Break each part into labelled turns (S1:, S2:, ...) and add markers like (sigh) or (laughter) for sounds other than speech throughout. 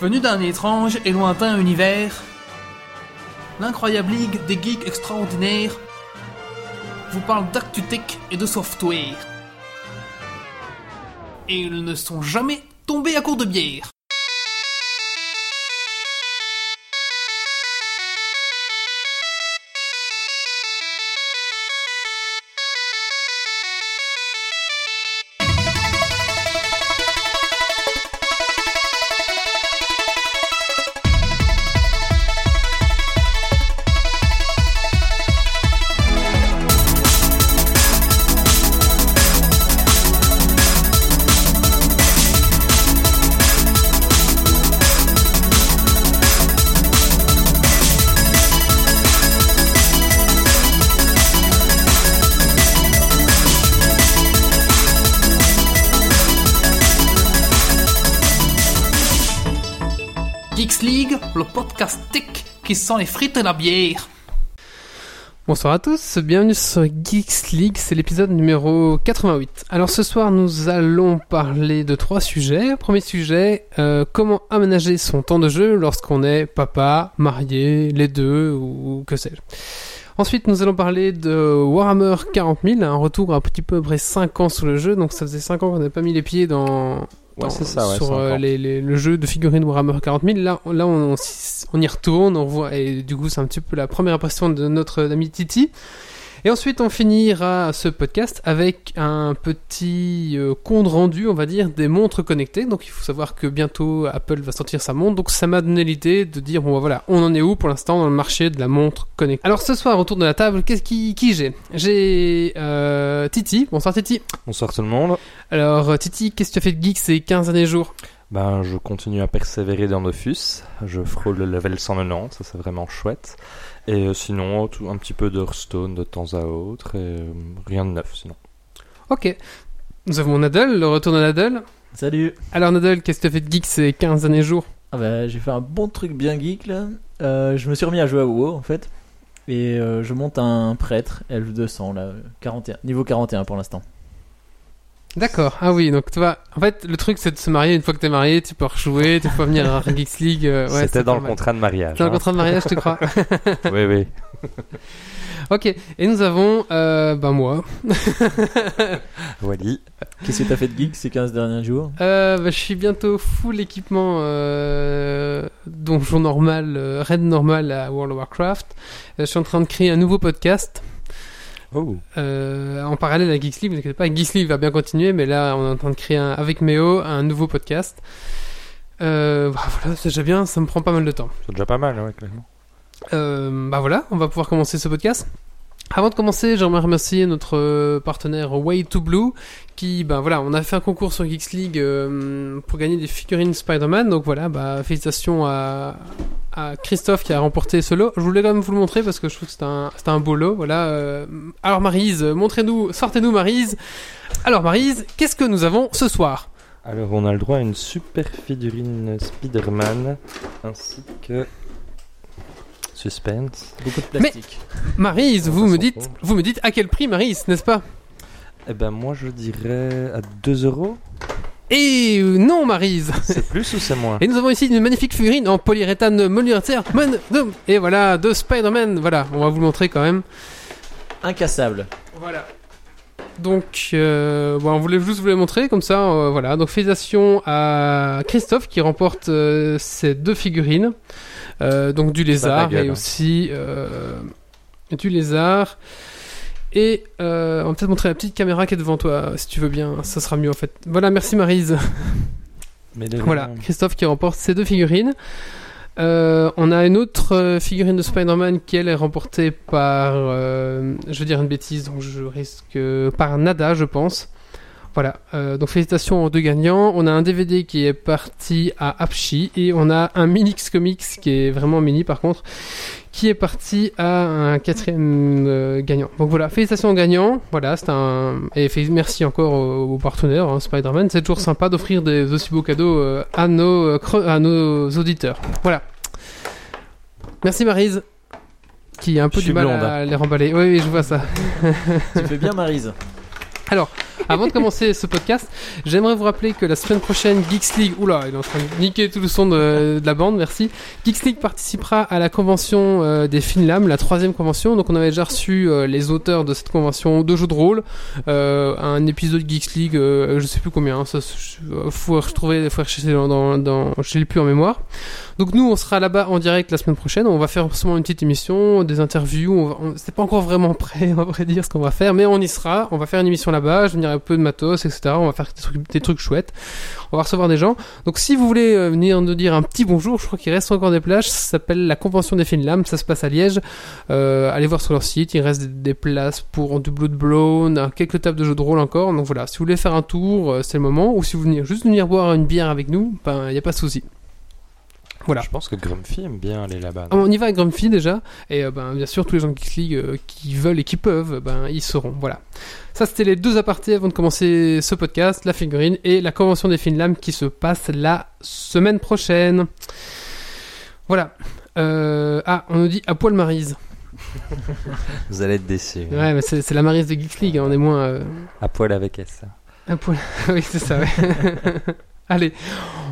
S1: Venu d'un étrange et lointain univers, l'incroyable ligue des geeks extraordinaires vous parle d'actu tech et de software. Et ils ne sont jamais tombés à court de bière. Les frites et la bière.
S2: Bonsoir à tous, bienvenue sur Geeks League, c'est l'épisode numéro 88. Alors ce soir nous allons parler de trois sujets. Premier sujet, euh, comment aménager son temps de jeu lorsqu'on est papa, marié, les deux ou que sais-je. Ensuite nous allons parler de Warhammer 40 000, un retour un petit peu près 5 ans sur le jeu, donc ça faisait 5 ans qu'on n'avait pas mis les pieds dans,
S3: Ouais, c'est ça, ouais,
S2: sur euh, les- les- le jeu de figurines Warhammer 40 000. Là, là on, on y retourne, on revoit, et du coup c'est un petit peu la première impression de notre ami Titi. Et ensuite, on finira ce podcast avec un petit euh, compte rendu, on va dire, des montres connectées. Donc, il faut savoir que bientôt Apple va sortir sa montre. Donc, ça m'a donné l'idée de dire, bon, bah, voilà, on en est où pour l'instant dans le marché de la montre connectée. Alors, ce soir, autour de la table, qu'est-ce qui, qui j'ai? J'ai euh, Titi. Bonsoir, Titi.
S3: Bonsoir tout le monde.
S2: Alors, euh, Titi, qu'est-ce que tu as fait de geek ces 15 derniers jours?
S3: Ben, je continue à persévérer dans Dofus. Je frôle le level 190, ça c'est vraiment chouette. Et euh, sinon, tout, un petit peu de Hearthstone de temps à autre. Et euh, rien de neuf sinon.
S2: Ok. Nous avons Nadal, le retour de Nadal.
S4: Salut
S2: Alors, Nadal, qu'est-ce que tu as fait de geek ces 15 derniers jours?
S4: Ah bah, J'ai fait un bon truc bien geek là. Euh, je me suis remis à jouer à WoW en fait. Et euh, je monte un prêtre, L200 là, 41, niveau 41 pour l'instant.
S2: D'accord. Ah oui, donc tu vois, en fait, le truc c'est de se marier. Une fois que t'es marié, tu peux rejouer, tu peux venir à Geeks League. euh, ouais,
S3: C'était dans le
S2: mal.
S3: contrat de mariage.
S2: Dans le
S3: hein.
S2: contrat de mariage, tu crois (laughs)
S3: oui, oui. (laughs)
S2: Ok. Et nous avons, euh, bah moi, (laughs)
S3: Wally.
S4: Qu'est-ce que t'as fait de geek ces 15 derniers jours?
S2: Euh, bah, je suis bientôt full équipement euh, donjon normal, euh, raid normal à World of Warcraft. Euh, je suis en train de créer un nouveau podcast.
S3: Oh.
S2: Euh, en parallèle à Geeks League, vous inquiétez pas, Geeks League va bien continuer, mais là on est en train de créer un- avec Méo un nouveau podcast. Euh, bah voilà, c'est déjà bien, ça me prend pas mal de temps.
S3: C'est déjà pas mal, ouais, clairement.
S2: Euh, bah voilà, on va pouvoir commencer ce podcast. Avant de commencer, j'aimerais remercier notre euh, partenaire Way to Blue, qui, bah voilà, on a fait un concours sur Geeks League euh, pour gagner des figurines Spider-Man, donc voilà, bah félicitations à, Christophe qui a remporté ce lot. Je voulais quand même vous le montrer parce que je trouve que c'est un, un beau lot, voilà. euh. alors Marise, montrez-nous, sortez-nous Marise. Alors Marise, qu'est-ce que nous avons ce soir?
S3: Alors, on a le droit à une super figurine Spider-Man ainsi que. Suspense.
S4: Beaucoup de plastique.
S2: Marise,
S3: On
S2: vous me dites, vous me dites à quel prix Marise, n'est-ce pas?
S3: Eh ben, moi je dirais à 2 euros.
S2: Et non Marise (laughs)
S3: C'est plus ou c'est moins?
S2: Et nous avons ici une magnifique figurine en polyuréthane de- Et voilà, de Spider-Man. Voilà, on va vous le montrer quand même.
S4: Incassable.
S2: Voilà. Donc, euh, bon, on voulait juste vous le montrer comme ça. euh, voilà. Donc, félicitations à Christophe qui remporte euh, ces deux figurines. Euh, donc, du lézard
S3: gueule,
S2: et
S3: hein.
S2: aussi euh, du lézard. Et euh, on va peut-être montrer la petite caméra qui est devant toi, si tu veux bien. Ça sera mieux en fait. Voilà, merci Marise. (laughs) Voilà. Christophe qui remporte ces deux figurines. Euh, on a une autre figurine de Spider-Man qui elle est remportée par, euh, je veux dire une bêtise, donc je risque par Nada, je pense. Voilà, euh, donc félicitations aux deux gagnants. On a un DVD qui est parti à Apchi et on a un Minix Comics qui est vraiment mini par contre, qui est parti à un quatrième euh, gagnant. Donc voilà, félicitations aux gagnants. Voilà, c'est un et merci encore aux, aux partenaires hein, Spider-Man. C'est toujours sympa d'offrir des aussi beaux cadeaux euh, à nos à nos auditeurs. Voilà. Merci Marise. Qui a un peu du mal
S4: blonde,
S2: à les remballer. Oui, oui, je vois ça. (laughs)
S4: tu fais bien Marise.
S2: Avant de commencer ce podcast, j'aimerais vous rappeler que la semaine prochaine, Geeks League, oula, il est en train de niquer tout le son de, la bande, merci. Geeks League participera à la convention euh, des Finlam, la troisième convention. Donc on avait déjà reçu euh, les auteurs de cette convention de jeux de rôle, euh, un épisode Geeks League, euh, je sais plus combien, hein, ça, faut retrouver, faut rechercher dans, dans, dans je l'ai plus en mémoire. Donc nous, on sera là-bas en direct la semaine prochaine. On va faire forcément une petite émission, des interviews. On c'est pas encore vraiment prêt, (laughs) on va dire ce qu'on va faire, mais on y sera. On va faire une émission Je vais venir un peu de matos, etc. On va faire des trucs, chouettes. On va recevoir des gens. Donc si vous voulez euh, venir nous dire un petit bonjour, je crois qu'il reste encore des plages. Ça s'appelle la Convention des Finlam. Ça se passe à Liège. Euh, allez voir sur leur site. Il reste des, places pour du Blood Blown, quelques tables de jeux de rôle encore. Donc voilà, si vous voulez faire un tour, euh, c'est le moment. Ou si vous voulez juste venir boire une bière avec nous, ben il y a pas de souci. Voilà.
S3: Je pense que Grumpy aime bien aller là-bas.
S2: On y va avec Grumpy déjà, et euh, ben, bien sûr tous les gens de Geeks League euh, qui veulent et qui peuvent, ben, ils seront. Voilà. Ça c'était les deux apartés avant de commencer ce podcast, la figurine et la convention des Finlam qui se passe la semaine prochaine. Voilà. Euh, ah, on nous dit à poil Marise. (laughs)
S3: Vous allez être déçus.
S2: Ouais, mais c'est c'est la Marise de Geeks League, hein, on est moins euh,
S3: À poil avec S.
S2: à poil. (laughs) oui, c'est ça. Ouais. (laughs) Allez,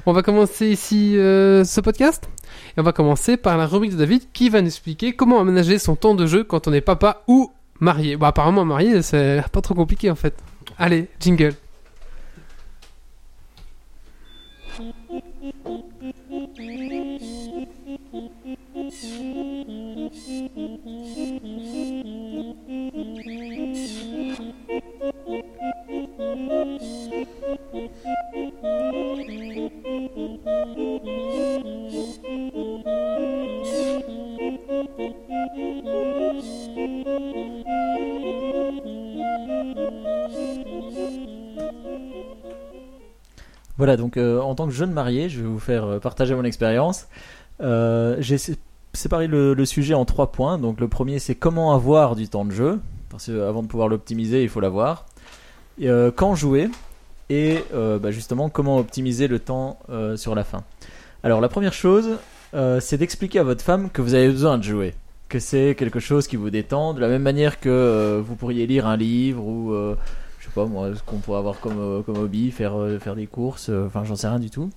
S2: on va commencer ici euh, ce podcast. Et on va commencer par la rubrique de David qui va nous expliquer comment aménager son temps de jeu quand on est papa ou marié. Bon, apparemment marié, c'est pas trop compliqué en fait. Allez, jingle.
S4: Voilà, donc euh, en tant que jeune marié, je vais vous faire euh, partager mon expérience. Euh, J'ai sé- séparé le, sujet en trois points. Donc le premier, c'est comment avoir du temps de jeu. Parce que avant de pouvoir l'optimiser, il faut l'avoir. Euh, quand jouer et euh, bah, justement comment optimiser le temps euh, sur la fin. Alors la première chose, euh, c'est d'expliquer à votre femme que vous avez besoin de jouer, que c'est quelque chose qui vous détend, de la même manière que vous pourriez lire un livre ou je sais pas moi ce qu'on pourrait avoir comme, comme hobby, faire, faire des courses, enfin j'en sais rien du tout.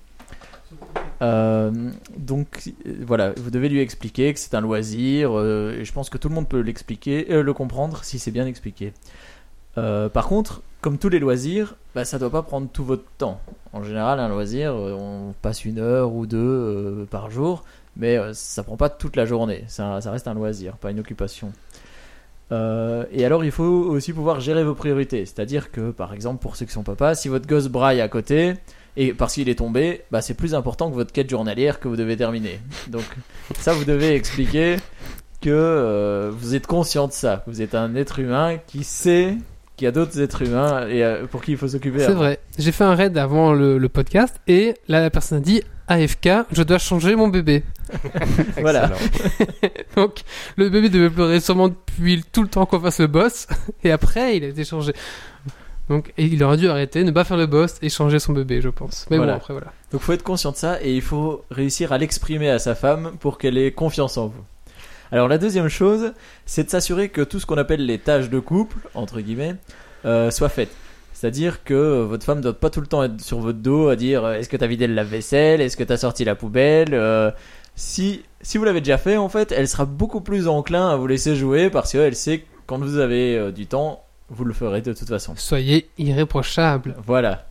S4: Donc voilà, vous devez lui expliquer que c'est un loisir et je pense que tout le monde peut l'expliquer, le comprendre si c'est bien expliqué. Par contre, comme tous les loisirs, bah, ça doit pas prendre tout votre temps. En général, un loisir, euh, on passe une heure ou deux euh, par jour, mais euh, ça prend pas toute la journée. Ça, ça reste un loisir, pas une occupation. Et alors, il faut aussi pouvoir gérer vos priorités. C'est-à-dire que, par exemple, pour ceux qui sont papas, si votre gosse braille à côté, et parce qu'il est tombé, bah, c'est plus important que votre quête journalière que vous devez terminer. Donc, ça, vous devez expliquer que vous êtes conscient de ça. Vous êtes un être humain qui sait qu'il y a d'autres êtres humains et euh, pour qui il faut s'occuper.
S2: C'est
S4: avant.
S2: vrai. J'ai fait un raid avant le, le podcast et là la personne a dit AFK, je dois changer mon bébé. (laughs)
S4: Voilà. (laughs)
S2: Donc le bébé devait pleurer sûrement depuis tout le temps qu'on fasse le boss (laughs) et après il a été changé. Donc et il aurait dû arrêter, ne pas faire le boss et changer son bébé, je pense. Mais
S4: Voilà.
S2: bon après voilà.
S4: Donc faut être conscient de ça et il faut réussir à l'exprimer à sa femme pour qu'elle ait confiance en vous. Alors la deuxième chose, c'est de s'assurer que tout ce qu'on appelle les tâches de couple, entre guillemets, euh, soit faites. C'est-à-dire que votre femme ne doit pas tout le temps être sur votre dos à dire euh, est-ce que tu as vidé le lave-vaisselle, est-ce que tu as sorti la poubelle. euh, si, si vous l'avez déjà fait, en fait, elle sera beaucoup plus enclin à vous laisser jouer parce qu'elle sait que quand vous avez euh, du temps, vous le ferez de toute façon.
S2: Soyez irréprochable.
S4: Voilà.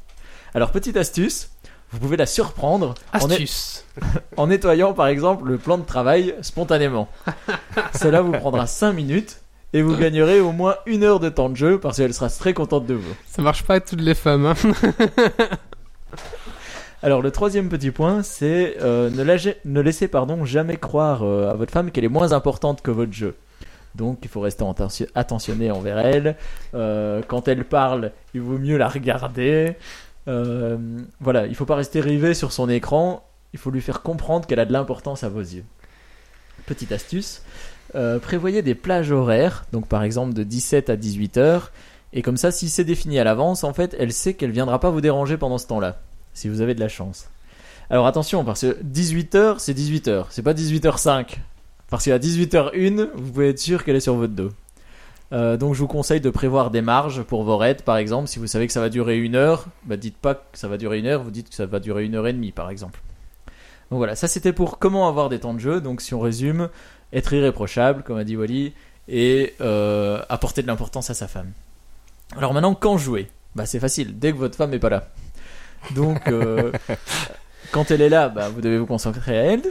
S4: Alors petite astuce, vous pouvez la surprendre en, net-
S2: Astuce. (laughs)
S4: en nettoyant par exemple le plan de travail spontanément. Cela vous prendra 5 minutes et vous gagnerez au moins une heure de temps de jeu parce qu'elle sera très contente de vous.
S2: Ça marche pas avec toutes les femmes. Hein. (laughs)
S4: Alors le troisième petit point, c'est euh, ne, la- ne laissez pardon jamais croire euh, à votre femme qu'elle est moins importante que votre jeu. Donc il faut rester attention- attentionné envers elle. Euh, quand elle parle, il vaut mieux la regarder. Euh, voilà, il faut pas rester rivé sur son écran. Il faut lui faire comprendre qu'elle a de l'importance à vos yeux. Petite astuce, euh, prévoyez des plages horaires, donc par exemple de 17 à 18 heures. Et comme ça, si c'est défini à l'avance, en fait, elle sait qu'elle viendra pas vous déranger pendant ce temps-là si vous avez de la chance. Alors attention, parce que 18h, c'est 18h, c'est pas 18h05. Parce qu'à 18h01, vous pouvez être sûr qu'elle est sur votre dos. Euh, donc je vous conseille de prévoir des marges pour vos raids par exemple. Si vous savez que ça va durer une heure, bah dites pas que ça va durer une heure, vous dites que ça va durer une heure et demie par exemple. Donc voilà, ça c'était pour comment avoir des temps de jeu. Donc si on résume, être irréprochable, comme a dit Wally, et euh, apporter de l'importance à sa femme. Alors maintenant, quand jouer? Bah c'est facile, dès que votre femme est pas là. Donc euh, (laughs) quand elle est là, bah, vous devez vous concentrer à elle.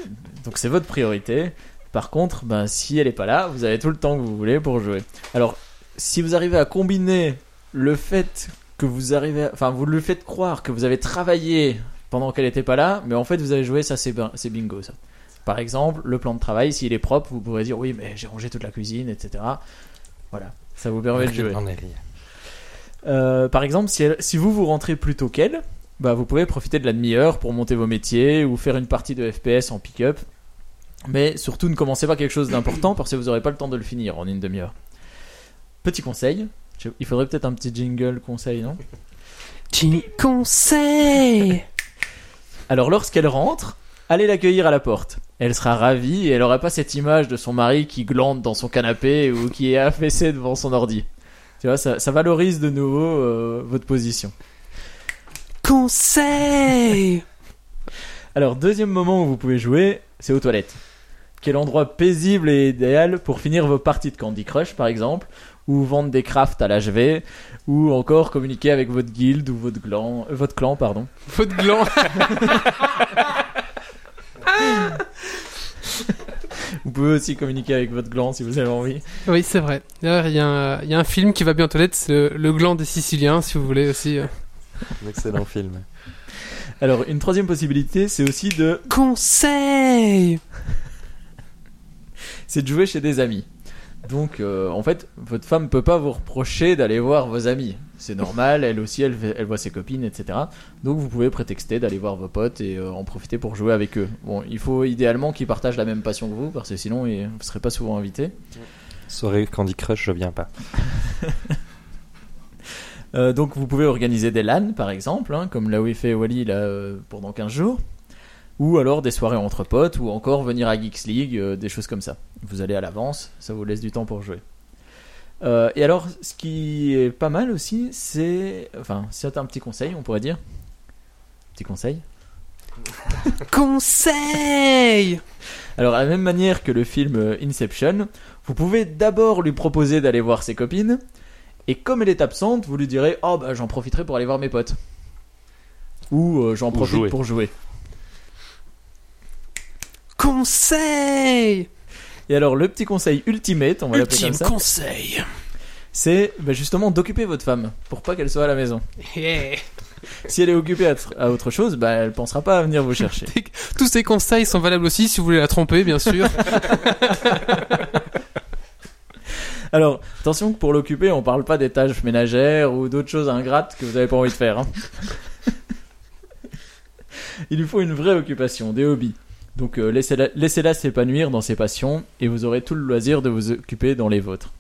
S4: Donc c'est votre priorité. Par contre, ben, si elle est pas là, vous avez tout le temps que vous voulez pour jouer. Alors, si vous arrivez à combiner le fait que vous arrivez, à- enfin, vous lui faites croire que vous avez travaillé pendant qu'elle n'était pas là, mais en fait, vous avez joué, ça c'est bin- c'est bingo ça. Par exemple, le plan de travail, s'il est propre, vous pourrez dire oui, mais j'ai rangé toute la cuisine, etc. Voilà, ça vous permet de jouer. Euh, par exemple, si, elle- si vous vous rentrez plus tôt qu'elle, bah, vous pouvez profiter de la demi-heure pour monter vos métiers ou faire une partie de FPS en pick-up. Mais surtout, ne commencez pas quelque chose d'important parce que vous n'aurez pas le temps de le finir en une demi-heure. Petit conseil, il faudrait peut-être un petit jingle conseil, non?
S2: Jimmy conseil (laughs)
S4: Alors, lorsqu'elle rentre, allez l'accueillir à la porte. Elle sera ravie et elle n'aura pas cette image de son mari qui glande dans son canapé ou qui est affaissé devant son ordi. Tu vois, ça, ça valorise de nouveau euh, votre position.
S2: Conseil (laughs)
S4: Alors, deuxième moment où vous pouvez jouer, c'est aux toilettes. Quel endroit paisible et idéal pour finir vos parties de Candy Crush, par exemple, ou vendre des crafts à l'HV, ou encore communiquer avec votre guilde ou votre clan, euh, votre clan, pardon.
S2: Faute gland (laughs)
S4: Vous pouvez aussi communiquer avec votre clan si vous avez envie.
S2: Oui, c'est vrai. D'ailleurs, il y, a un- il y a un film qui va bien aux toilettes, c'est le, le gland des Siciliens, si vous voulez aussi. euh.
S3: Un excellent film.
S4: Alors, une troisième possibilité, c'est aussi de,
S2: Conseil
S4: c'est de jouer chez des amis. Donc, euh, en fait, votre femme peut pas vous reprocher d'aller voir vos amis. C'est normal, elle aussi, elle, voit ses copines, etc. Donc, vous pouvez prétexter d'aller voir vos potes et euh, en profiter pour jouer avec eux. Bon, il faut idéalement qu'ils partagent la même passion que vous, parce que sinon, ils- vous serez pas souvent invité.
S3: Soirée Candy Crush, je viens pas. (laughs)
S4: Euh, donc, vous pouvez organiser des LAN, par exemple, hein, comme là où il fait Wally là, pendant 15 jours. Ou alors des soirées entre potes, ou encore venir à Geeks League, euh, des choses comme ça. Vous allez à l'avance, ça vous laisse du temps pour jouer. Euh, et alors, ce qui est pas mal aussi, c'est. Enfin, c'est un petit conseil, on pourrait dire. Petit conseil. (laughs)
S2: Conseil
S4: Alors, à la même manière que le film euh, Inception, vous pouvez d'abord lui proposer d'aller voir ses copines, et comme elle est absente, vous lui direz Oh, bah j'en profiterai pour aller voir mes potes. Ou euh, j'en profite
S3: jouer.
S4: pour jouer.
S2: Conseil
S4: Et alors, le petit conseil ultimate, on va l'appeler comme
S2: Ultime
S4: ça,
S2: conseil
S4: c'est bah, justement d'occuper votre femme pour pas qu'elle soit à la maison.
S2: Yeah.
S4: Si elle est occupée à, tr- à autre chose, bah, elle pensera pas à venir vous chercher. (laughs)
S2: Tous ces conseils sont valables aussi si vous voulez la tromper, bien sûr. (laughs)
S4: Alors, attention que pour l'occuper, on parle pas des tâches ménagères ou d'autres choses ingrates que vous avez pas envie de faire. hein. (laughs) Il lui faut une vraie occupation, des hobbies. Donc euh, laissez-la s'épanouir dans ses passions et vous aurez tout le loisir de vous occuper dans les vôtres.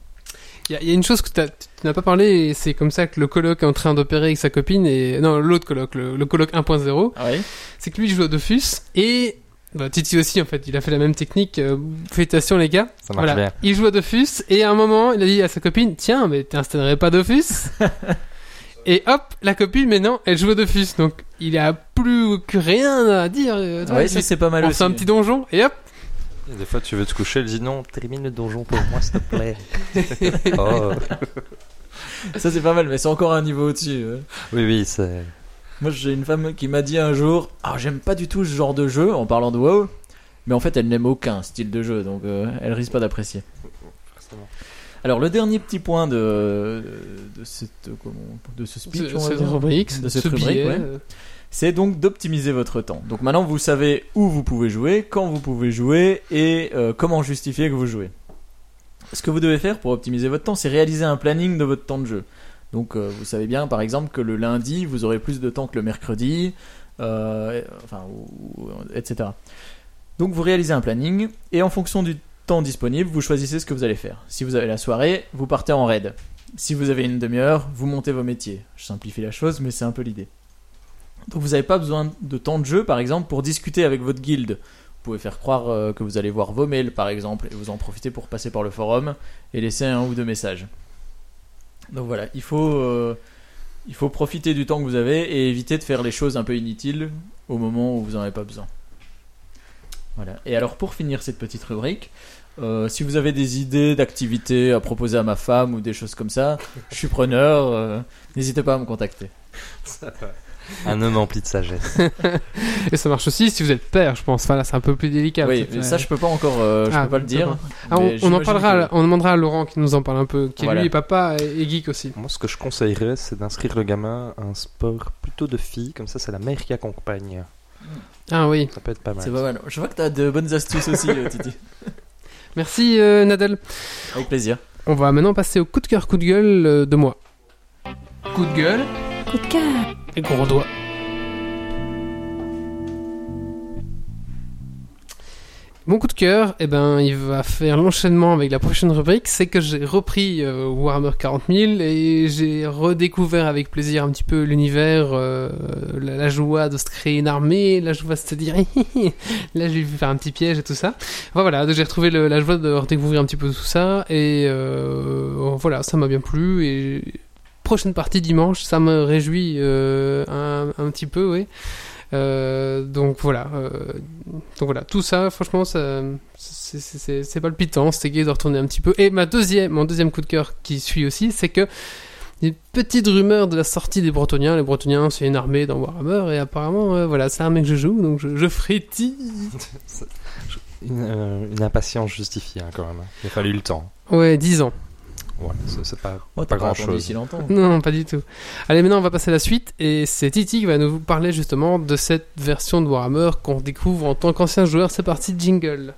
S2: Il y, a- il y a une chose que tu n'as pas parlé, c'est comme ça que le coloc est en train d'opérer avec sa copine, et non, l'autre coloc, le, le coloc 1.0,
S4: Ah oui
S2: c'est que lui il joue à Dofus, et bah, Titi aussi en fait, il a fait la même technique. euh, félicitations les gars.
S3: Ça marche
S2: Voilà,
S3: bien.
S2: il joue à Dofus, et à un moment il a dit à sa copine, tiens, mais t'installerais pas Dofus? (laughs) Et hop, la copine maintenant, elle joue à Dofus, donc il a plus que rien à dire. euh, vois,
S4: Ouais, ça c'est pas mal
S2: on
S4: aussi.
S2: fait un petit donjon, et hop,
S3: Et Des fois, tu veux te coucher, elle dit non, termine le donjon pour moi, s'il te plaît. (laughs) oh.
S4: Ça c'est pas mal, mais c'est encore un niveau au-dessus. ouais.
S3: Oui, oui, c'est.
S4: Moi j'ai une femme qui m'a dit un jour Ah, j'aime pas du tout ce genre de jeu en parlant de WoW, mais en fait elle n'aime aucun style de jeu, donc euh, elle risque pas d'apprécier. Alors le dernier petit point de, de, cette, comment- de ce speech,
S2: ce-
S4: on va
S2: cette
S4: dire,
S2: rubrique,
S4: de
S2: ce
S4: cette rubrique, ouais.
S2: euh,
S4: c'est donc d'optimiser votre temps. Donc maintenant vous savez où vous pouvez jouer, quand vous pouvez jouer et euh, comment justifier que vous jouez. Ce que vous devez faire pour optimiser votre temps, c'est réaliser un planning de votre temps de jeu. Donc euh, vous savez bien par exemple que le lundi vous aurez plus de temps que le mercredi, euh, enfin, etc. Donc vous réalisez un planning et en fonction du temps disponible, vous choisissez ce que vous allez faire. Si vous avez la soirée, vous partez en raid. Si vous avez une demi-heure, vous montez vos métiers. Je simplifie la chose, mais c'est un peu l'idée. Donc vous n'avez pas besoin de temps de jeu, par exemple, pour discuter avec votre guilde. Vous pouvez faire croire euh, que vous allez voir vos mails, par exemple, et vous en profitez pour passer par le forum et laisser un ou deux messages. Donc voilà, il faut, euh, il faut profiter du temps que vous avez et éviter de faire les choses un peu inutiles au moment où vous n'en avez pas besoin. Voilà. Et alors pour finir cette petite rubrique, euh, si vous avez des idées d'activités à proposer à ma femme ou des choses comme ça, je suis preneur. euh, N'hésitez pas à me contacter.
S3: Un homme empli de sagesse. (laughs)
S2: Et ça marche aussi si vous êtes père, je pense. Enfin, là, c'est un peu plus délicat.
S4: oui,
S2: peut-être,
S4: mais
S2: mais-
S4: ça je peux pas encore, euh, je
S2: Ah,
S4: peux pas le dire.
S2: Ah, on,
S4: mais
S2: on en
S4: j'imagine
S2: parlera,
S4: que-
S2: on demandera à Laurent qui nous en parle un peu, qui
S4: Voilà.
S2: lui est papa et, et geek aussi.
S3: Moi, ce que je conseillerais, c'est d'inscrire le gamin à un sport plutôt de filles, comme ça, c'est la mère qui accompagne.
S2: Ah oui.
S3: Ça peut être pas mal.
S4: C'est pas mal. Je vois que t'as de bonnes astuces aussi, euh, Titi. (laughs)
S2: Merci euh, Nadal.
S4: Avec plaisir.
S2: On va maintenant passer au coup de cœur, coup de gueule euh, de moi.
S1: Coup de gueule.
S5: Coup de cœur.
S2: Et gros doigt. Mon coup de cœur, eh ben, il va faire l'enchaînement avec la prochaine rubrique. C'est que j'ai repris euh, Warhammer 40 000 et j'ai redécouvert avec plaisir un petit peu l'univers, euh, la, joie de se créer une armée, la joie de se dire (laughs) là je vais faire un petit piège et tout ça. Voilà, j'ai retrouvé la joie de redécouvrir un petit peu tout ça et euh, voilà, ça m'a bien plu et prochaine partie dimanche, ça me réjouit un, un petit peu, oui. Euh, donc voilà, euh, donc voilà, tout ça, franchement, ça, c'est- palpitant, c'est gai de retourner un petit peu. Et ma deuxième, mon deuxième coup de cœur qui suit aussi, c'est que des petites rumeurs de la sortie des Bretoniens. Les Bretoniens, c'est une armée dans Warhammer et apparemment, euh, voilà, c'est l'armée que je joue, donc je, je frétille. (laughs)
S3: Une, euh, une impatience justifiée, hein, quand même. Il a fallu le temps.
S2: Ouais, 10 ans.
S3: Voilà, c'est pas,
S4: Oh,
S3: pas grand chose.
S4: si longtemps. (laughs)
S2: Non, pas du tout. Allez, maintenant on va passer à la suite et c'est Titi qui va nous parler justement de cette version de Warhammer qu'on découvre en tant qu'ancien joueur. C'est parti, jingle.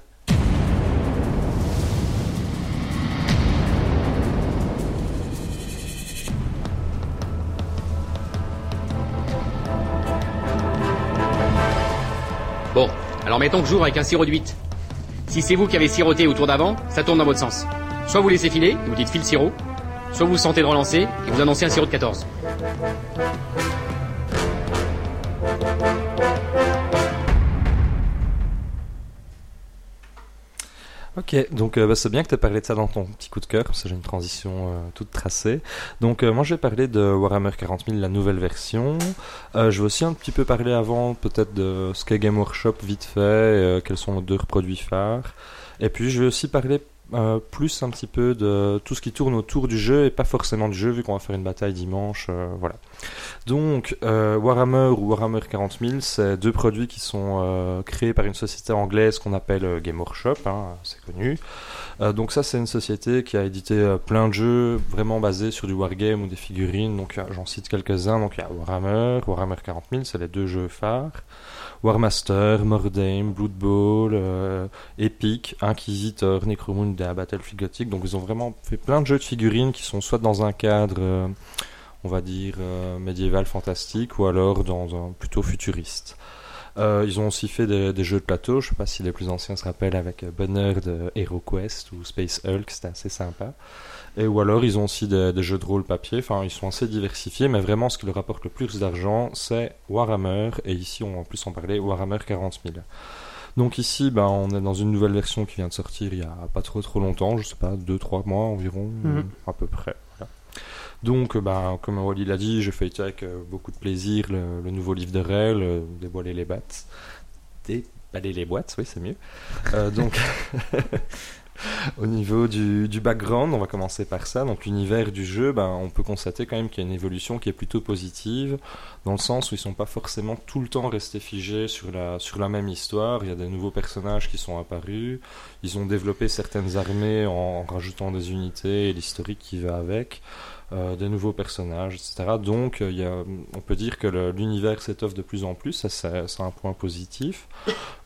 S6: Bon, alors mettons que j'ouvre avec un sirop de 8. Si c'est vous qui avez siroté au tour d'avant, ça tourne dans votre sens. Soit vous laissez filer, et vous dites file sirop, soit vous sentez de relancer, et vous annoncez un sirop de 14.
S3: Ok, donc euh, bah, c'est bien que tu aies parlé de ça dans ton petit coup de cœur, parce que j'ai une transition euh, toute tracée. Donc euh, moi je vais parler de Warhammer 40 000, la nouvelle version. Je vais aussi un petit peu parler avant peut-être de ce qu'est Game Workshop vite fait, quels sont nos deux produits phares. Et puis je vais aussi parler euh, plus un petit peu de tout ce qui tourne autour du jeu et pas forcément du jeu vu qu'on va faire une bataille dimanche. euh, voilà. Donc euh, Warhammer ou Warhammer 40 000, c'est deux produits qui sont créés par une société anglaise qu'on appelle Game Workshop, hein, c'est connu. Donc ça c'est une société qui a édité plein de jeux vraiment basés sur du wargame ou des figurines. Donc j'en cite quelques-uns. Donc il y a Warhammer, Warhammer 40 000, c'est les deux jeux phares. Warmaster, Mordheim, Blood Bowl, euh, Epic, Inquisitor, Necromunda, Battlefield Gothic. Donc ils ont vraiment fait plein de jeux de figurines qui sont soit dans un cadre, euh, on va dire, euh, médiéval fantastique, ou alors dans un plutôt futuriste. Ils ont aussi fait des, jeux de plateau, je sais pas si les plus anciens se rappellent avec Banner de HeroQuest ou Space Hulk, c'était assez sympa. Et ou alors ils ont aussi des, des jeux de rôle papier, enfin ils sont assez diversifiés, mais vraiment ce qui leur rapporte le plus d'argent c'est Warhammer, et ici on va en plus en parler, Warhammer 40 000. Donc ici ben, on est dans une nouvelle version qui vient de sortir il y a pas trop trop longtemps, je sais pas, 2-3 mois environ,
S2: Mhm.
S3: euh, à peu près. voilà. Donc, ben, comme Wally l'a dit, j'ai feuilleté avec beaucoup de plaisir le, le nouveau livre de Rel, euh, déboiler les boîtes. Déballer les boîtes, oui, c'est mieux. Euh, donc, (laughs) (laughs) au niveau du, background, on va commencer par ça. Donc, l'univers du jeu, ben, on peut constater quand même qu'il y a une évolution qui est plutôt positive, dans le sens où ils sont pas forcément tout le temps restés figés sur la, sur la même histoire. Il y a des nouveaux personnages qui sont apparus. Ils ont développé certaines armées en, en rajoutant des unités et l'historique qui va avec euh, des nouveaux personnages, etc. Donc, euh, on peut dire que l'univers s'étoffe de plus en plus, ça c'est un point positif.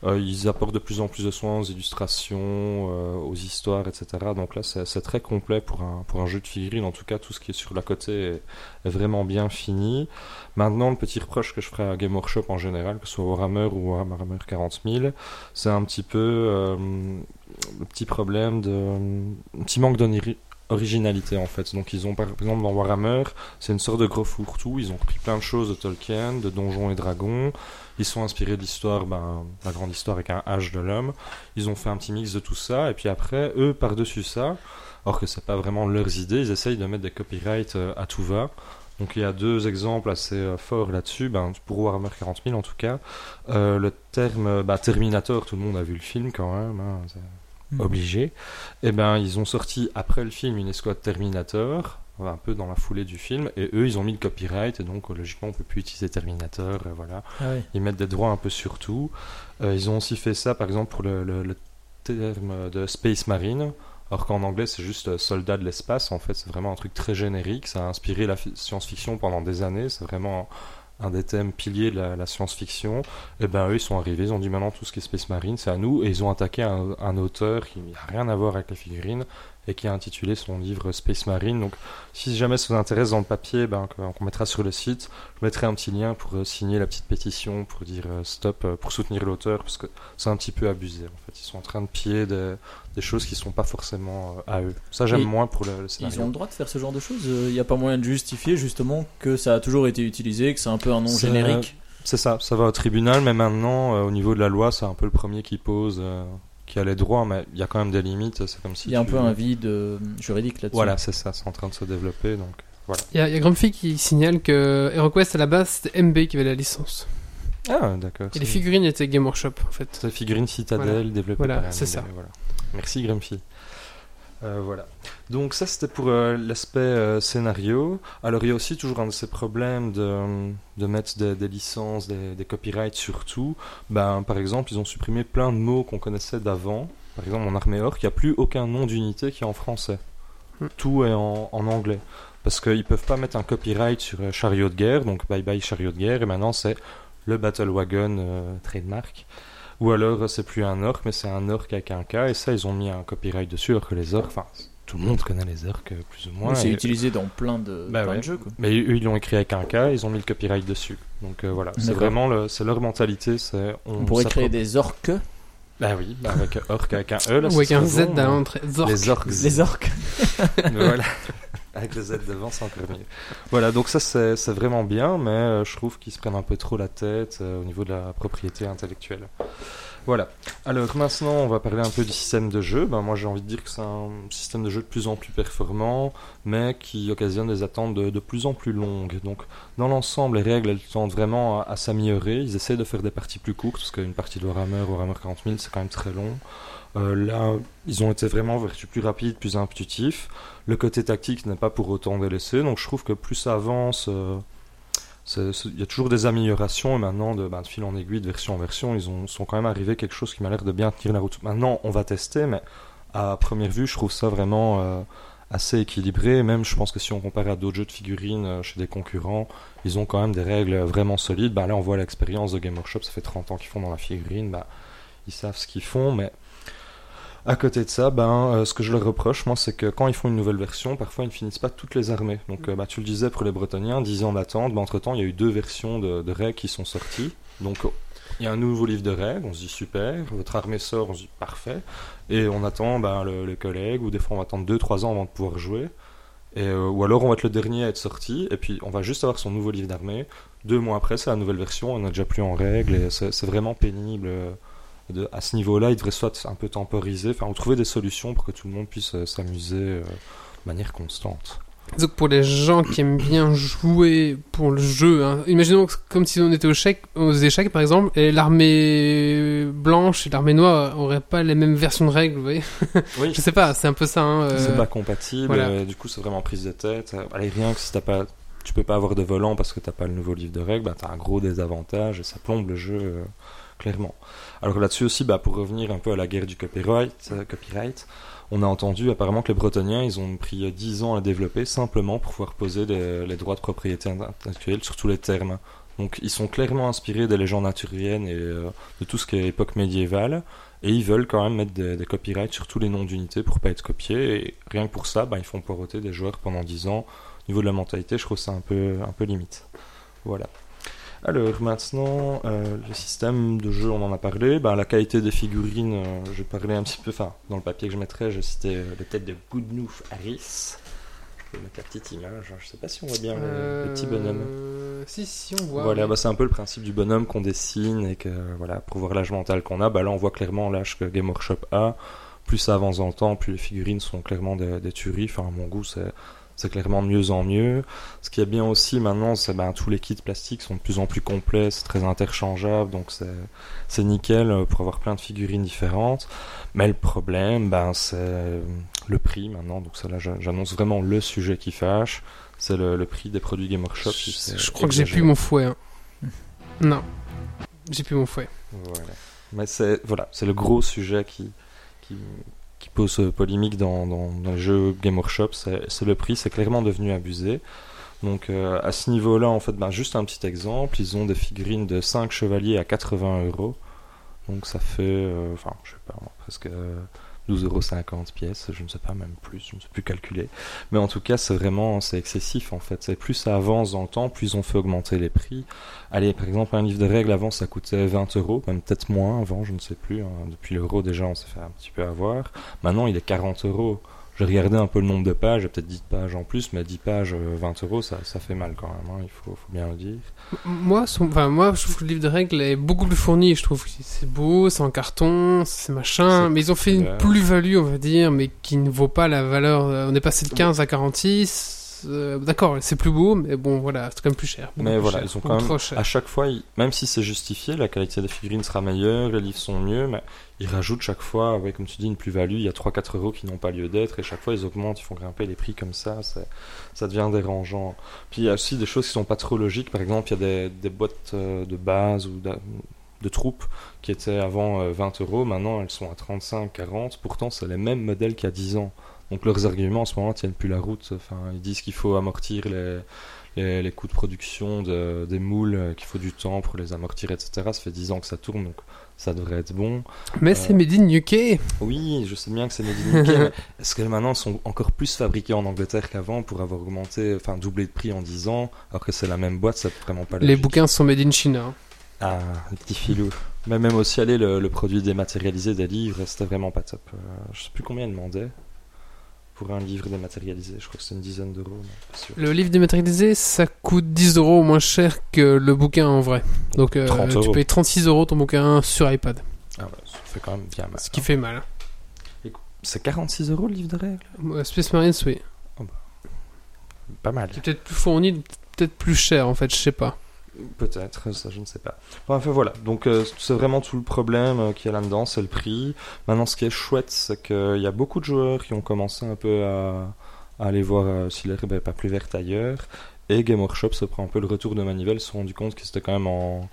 S3: Euh, ils apportent de plus en plus de soins aux illustrations, euh, aux histoires, etc. Donc là, c'est très complet pour un, jeu de figurines. En tout cas, tout ce qui est sur la côté est, vraiment bien fini. Maintenant, le petit reproche que je ferai à Game Workshop en général, que ce soit Warhammer ou Warhammer 40 000, c'est un petit peu le petit problème de... un petit manque originalité en fait. Donc ils ont par exemple dans Warhammer, c'est une sorte de gros fourre-tout, ils ont repris plein de choses de Tolkien, de Donjons et Dragons, ils sont inspirés de l'histoire, ben, la grande histoire avec un H de l'homme, ils ont fait un petit mix de tout ça, et puis après, eux, par-dessus ça, alors que c'est pas vraiment leurs idées. Ils essayent de mettre des copyrights euh, à tout va. Donc il y a deux exemples assez euh, forts là-dessus, ben, pour Warhammer 40 000 en tout cas. Euh, le terme bah, Terminator, tout le monde a vu le film quand même, hein,
S4: Mhm.
S3: obligé. Et ben ils ont sorti après le film une escouade Terminator, un peu dans la foulée du film, et eux ils ont mis le copyright, et donc euh, logiquement on peut plus utiliser Terminator, voilà.
S4: Ah oui.
S3: Ils mettent des droits un peu sur tout. Euh, ils ont aussi fait ça, par exemple, pour le, le- le terme de Space Marine. Alors qu'en anglais, c'est juste euh, soldat de l'espace. En fait, c'est vraiment un truc très générique. Ça a inspiré la fi- science-fiction pendant des années. C'est vraiment un des thèmes piliers de la, science-fiction. Et ben eux, ils sont arrivés. Ils ont dit maintenant tout ce qui est Space Marine, c'est à nous. Et ils ont attaqué un, auteur qui n'a rien à voir avec la figurine et qui a intitulé son livre Space Marine. Donc, si jamais ça vous intéresse dans le papier, ben, qu'on mettra sur le site, je mettrai un petit lien pour euh, signer la petite pétition, pour dire euh, stop, euh, pour soutenir l'auteur, parce que c'est un petit peu abusé. En fait, ils sont en train de piller des, des choses qui sont pas forcément euh, à eux. Ça, j'aime
S4: Et
S3: moins pour le, le scénario.
S4: Ils ont le droit de faire ce genre de choses. Il n'y a pas moyen de justifier justement que ça a toujours été utilisé, que c'est un peu un nom
S3: C'est-
S4: générique.
S3: C'est ça, ça va au tribunal, mais maintenant, euh, au niveau de la loi, c'est un peu le premier qui pose, euh, qui a les droits, mais il y a quand même des limites. C'est comme si
S4: Il y a un
S3: tu-
S4: peu un vide euh, juridique là-dessus.
S3: Voilà, c'est ça, c'est en train de se développer, donc voilà.
S2: Il y a, y a Grumpy qui signale que HeroQuest à la base c'était MB qui avait la licence.
S3: Ah, d'accord.
S2: Et les
S3: c'est-
S2: figurines étaient Game Workshop en fait.
S3: C'est figurine Citadel
S2: Voilà.
S3: développée
S2: Voilà,
S3: par
S2: c'est
S3: AMD,
S2: ça.
S3: Voilà. Merci Grumpy. Euh, voilà. Donc ça c'était pour euh, l'aspect euh, scénario. Alors il y a aussi toujours un de ces problèmes de, de mettre des, des licences, des, des copyrights sur tout. Ben, par exemple ils ont supprimé plein de mots qu'on connaissait d'avant. Par exemple en armée orc, il n'y a plus aucun nom d'unité qui est en français.
S2: Hmm.
S3: Tout est en, en anglais. Parce qu'ils peuvent pas mettre un copyright sur chariot de guerre, donc bye bye chariot de guerre, et maintenant c'est le Battle Wagon trademark. Ou alors c'est plus un orc, mais c'est un orc avec un K, et ça ils ont mis un copyright dessus, alors que les orcs, enfin tout le monde connaît les orcs euh, plus ou moins.
S4: Oui, c'est
S3: et-
S4: utilisé dans plein de,
S3: Bah
S4: plein
S3: ouais.
S4: de jeux. Quoi.
S3: Mais eux ils l'ont écrit avec un K, ils ont mis le copyright dessus. Donc euh, voilà, c'est vraiment le, c'est leur mentalité, c'est
S4: On pourrait créer des orques.
S3: Bah oui, bah avec orc avec un E là.
S2: Ou avec un Z
S3: bon,
S2: dans
S3: mais-
S2: l'entrée.
S3: Les orcs.
S4: Les orques.
S3: Voilà. (laughs) Avec le Z devant, c'est encore mieux. Voilà, donc ça c'est vraiment bien, mais euh, je trouve qu'ils se prennent un peu trop la tête euh, au niveau de la propriété intellectuelle. Voilà. Alors maintenant, on va parler un peu du système de jeu. Ben, moi, j'ai envie de dire que c'est un système de jeu de plus en plus performant, mais qui occasionne des attentes de, de plus en plus longues. Donc, dans l'ensemble, les règles, elles tendent vraiment à, à s'améliorer. Ils essaient de faire des parties plus courtes, parce qu'une partie de Warhammer, Warhammer 40 000, c'est quand même très long. Euh, là, ils ont été vraiment plus rapides, plus intuitifs. Le côté tactique n'est pas pour autant délaissé, donc je trouve que plus ça avance, euh, il y a toujours des améliorations, et maintenant, de, ben, de fil en aiguille, de version en version, ils ont, sont quand même arrivés à quelque chose qui m'a l'air de bien tenir la route. Maintenant, on va tester, mais à première vue, je trouve ça vraiment euh, assez équilibré. Même, je pense que si on compare à d'autres jeux de figurines chez des concurrents, ils ont quand même des règles vraiment solides. Ben, là, on voit l'expérience de Game Workshop, ça fait 30 ans qu'ils font dans la figurine, ben, ils savent ce qu'ils font, mais à côté de ça, ben, euh, ce que je leur reproche, moi, c'est que quand ils font une nouvelle version, parfois ils ne finissent pas toutes les armées. Donc, euh, bah, tu le disais pour les Bretoniens, 10 ans d'attente. Ben, entre temps, il y a eu deux versions de, de règles qui sont sorties. Donc, il y a un nouveau livre de règles, on se dit super. Votre armée sort, on se dit parfait. Et on attend ben, le, les collègues, ou des fois on va attendre 2-3 ans avant de pouvoir jouer. Et, euh, ou alors on va être le dernier à être sorti, et puis on va juste avoir son nouveau livre d'armée. Deux mois après, c'est la nouvelle version, on n'a déjà plus en règle, et c'est vraiment pénible. De- à ce niveau-là, il devrait soit un peu temporiser, enfin, ou trouver des solutions pour que tout le monde puisse euh, s'amuser euh, de manière constante.
S2: Donc pour les gens qui aiment bien jouer pour le jeu, hein, imaginons comme si on était aux, échecs par exemple, et l'armée blanche et l'armée noire auraient pas les mêmes versions de règles, vous voyez (laughs)
S3: Oui,
S2: Je sais pas, c'est un peu ça. Hein, euh,
S3: c'est pas compatible,
S2: voilà.
S3: du coup, c'est vraiment prise de tête. Allez, rien que si t'as pas, tu peux pas avoir de volant parce que t'as pas le nouveau livre de règles, bah, t'as un gros désavantage et ça plombe le jeu euh, clairement. Alors là-dessus aussi, bah, pour revenir un peu à la guerre du copyright, euh, copyright, on a entendu apparemment que les Bretoniens, ils ont pris euh, 10 ans à développer simplement pour pouvoir poser les droits de propriété intellectuelle sur tous les termes. Donc ils sont clairement inspirés des légendes arthuriennes et euh, de tout ce qui est époque médiévale. Et ils veulent quand même mettre des, des copyrights sur tous les noms d'unités pour pas être copiés. Et rien que pour ça, bah, ils font poireauter des joueurs pendant 10 ans. Au niveau de la mentalité, je trouve ça un peu, un peu limite. Voilà. Alors maintenant, euh, le système de jeu, on en a parlé. Bah, la qualité des figurines, euh, je parlais un petit peu. Enfin, dans le papier que je mettrais, je citais euh, la tête de Goodnoof Harris. Je vais mettre la petite image. Je sais pas si on voit bien le, le petit bonhomme.
S2: Euh, Si, si, on voit.
S3: Voilà,
S2: mais-
S3: bah, c'est un peu le principe du bonhomme qu'on dessine et que voilà, pour voir l'âge mental qu'on a, bah là on voit clairement l'âge que Game Workshop a plus ça avance dans le temps, plus les figurines sont clairement des, des tueries. Enfin, à mon goût, c'est c'est clairement de mieux en mieux. Ce qui est bien aussi maintenant, c'est ben, tous les kits plastiques sont de plus en plus complets, c'est très interchangeable, donc c'est c'est nickel euh, pour avoir plein de figurines différentes. Mais le problème, ben, c'est le prix maintenant. Donc ça là, j'a- j'annonce vraiment le sujet qui fâche. C'est le, le prix des produits Game Workshop.
S2: Je, crois que j'ai plus mon fouet. hein. Non. J'ai plus mon fouet.
S3: Voilà. Mais c'est voilà, c'est le gros sujet qui, qui euh, polémique dans, dans, dans les Game Workshop, c'est le prix, c'est clairement devenu abusé. Donc euh, à ce niveau-là, en fait, ben, juste un petit exemple, ils ont des figurines de 5 chevaliers à 80 euros. Donc ça fait, euh, enfin, je sais pas, presque 12,50 euros pièces, je ne sais pas, même plus, je ne sais plus calculer. Mais en tout cas, c'est vraiment, c'est excessif en fait. C'est plus ça avance dans le temps, plus ont fait augmenter les prix. Allez, par exemple, un livre de règles avant, ça coûtait 20 euros, même peut-être moins avant, je ne sais plus. hein. Depuis l'euro, déjà, on s'est fait un petit peu avoir. Maintenant, il est 40 euros. J'ai regardé un peu le nombre de pages, peut-être 10 pages en plus, mais 10 pages, euh, 20 euros, ça, ça fait mal quand même, hein, il faut, faut bien le dire.
S2: Moi, son- enfin, moi, je trouve que le livre de règles est beaucoup plus fourni. Je trouve que c'est beau, c'est en carton, c'est machin. Mais ils ont fait une plus-value, on va dire, mais qui ne vaut pas la valeur. euh, On est passé de 15 à 46. Euh, D'accord, c'est plus beau, mais bon, voilà, c'est quand même plus cher.
S3: Mais
S2: plus
S3: voilà,
S2: cher,
S3: ils ont quand même-. À chaque fois, ils- même si c'est justifié, la qualité des figurines sera meilleure, les livres sont mieux, mais ils rajoutent chaque fois, ouais, comme tu dis, une plus-value. Il y a 3-4 euros qui n'ont pas lieu d'être, et chaque fois ils augmentent, ils font grimper les prix comme ça, ça devient dérangeant. Puis il y a aussi des choses qui sont pas trop logiques. Par exemple, il y a des, des boîtes euh, de base ou d'a- de troupes qui étaient avant euh, 20 euros, maintenant elles sont à 35, 40. Pourtant, c'est les mêmes modèles qu'il y a 10 ans. Donc leurs arguments en ce moment tiennent plus la route. Enfin, ils disent qu'il faut amortir les, les, les coûts de production de, des moules, euh, qu'il faut du temps pour les amortir, etc. Ça fait 10 ans que ça tourne, donc ça devrait être bon.
S2: Mais c'est made in UK.
S3: Oui, je sais bien que c'est made in UK, (laughs) mais est-ce que maintenant sont encore plus fabriqués en Angleterre qu'avant pour avoir augmenté, enfin doublé de prix en 10 ans, alors que c'est la même boîte, c'est vraiment pas
S2: Les
S3: logique.
S2: bouquins sont made in China.
S3: Ah, le petit filou. Mais même aussi, aller le, le produit dématérialisé des livres, c'était vraiment pas top. Euh, je sais plus combien ils demandaient pour un livre dématérialisé. Je crois que c'est une dizaine d'euros.
S2: Le livre dématérialisé, ça coûte 10 euros moins cher que le bouquin en vrai. Donc euh,
S3: 30
S2: tu payes 36 euros ton bouquin sur iPad.
S3: Ah ouais, ça fait quand même bien mal.
S2: Ce qui fait mal.
S3: C'est 46 euros le livre de règles
S2: Space Marines, oui.
S3: Pas mal.
S2: Qui est peut-être plus fourni, peut-être plus cher en fait, je sais pas.
S3: Peut-être, ça je ne sais pas. Enfin voilà, donc euh, c'est vraiment tout le problème euh, qu'il y a là-dedans, c'est le prix. Maintenant ce qui est chouette, c'est qu'il y a beaucoup de joueurs qui ont commencé un peu à, aller voir euh, si l'herbe n'est pas plus verte ailleurs. Et Game Workshop se prend un peu le retour de manivelle, se sont rendu compte qu'ils étaient quand même en,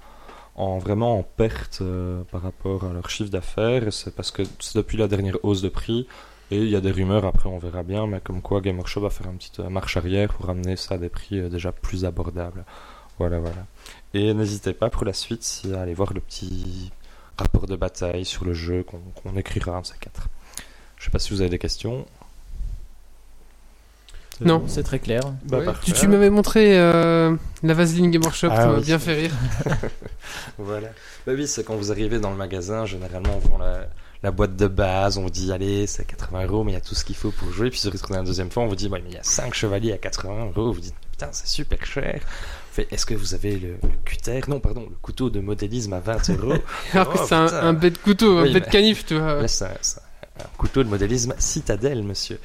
S3: en vraiment en perte par rapport à leur chiffre d'affaires. C'est parce que c'est depuis la dernière hausse de prix. Et il y a des rumeurs, après on verra bien, mais comme quoi Game Workshop va faire une petite marche arrière pour ramener ça à des prix déjà plus abordables. Voilà, voilà. Et n'hésitez pas pour la suite si- à aller voir le petit rapport de bataille sur le jeu qu'on qu'on écrira de ces quatre. Je sais pas si vous avez des questions.
S2: Non.
S4: C'est très clair.
S3: Bah.
S2: Tu, tu m'avais montré euh, la Vaseline Game Workshop,
S3: Ah
S2: ça m'a
S3: oui.
S2: bien fait rire. (laughs)
S3: Voilà. Bah oui, c'est quand vous arrivez dans le magasin, généralement on vend la, la boîte de base, on vous dit allez, c'est 80 euros, mais il y a tout ce qu'il faut pour jouer. Puis si vous retournez la deuxième fois, on vous dit ouais, mais il y a 5 chevaliers à 80 euros. Vous dites putain, c'est super cher. Fait, Est-ce que vous avez le, le cutter? Non, pardon, le couteau de modélisme à 20 euros. (laughs)
S2: Alors que
S3: Oh,
S2: c'est un, un bête couteau,
S3: Oui,
S2: un bête canif, tu vois.
S3: Là, c'est un, couteau de modélisme citadelle, monsieur.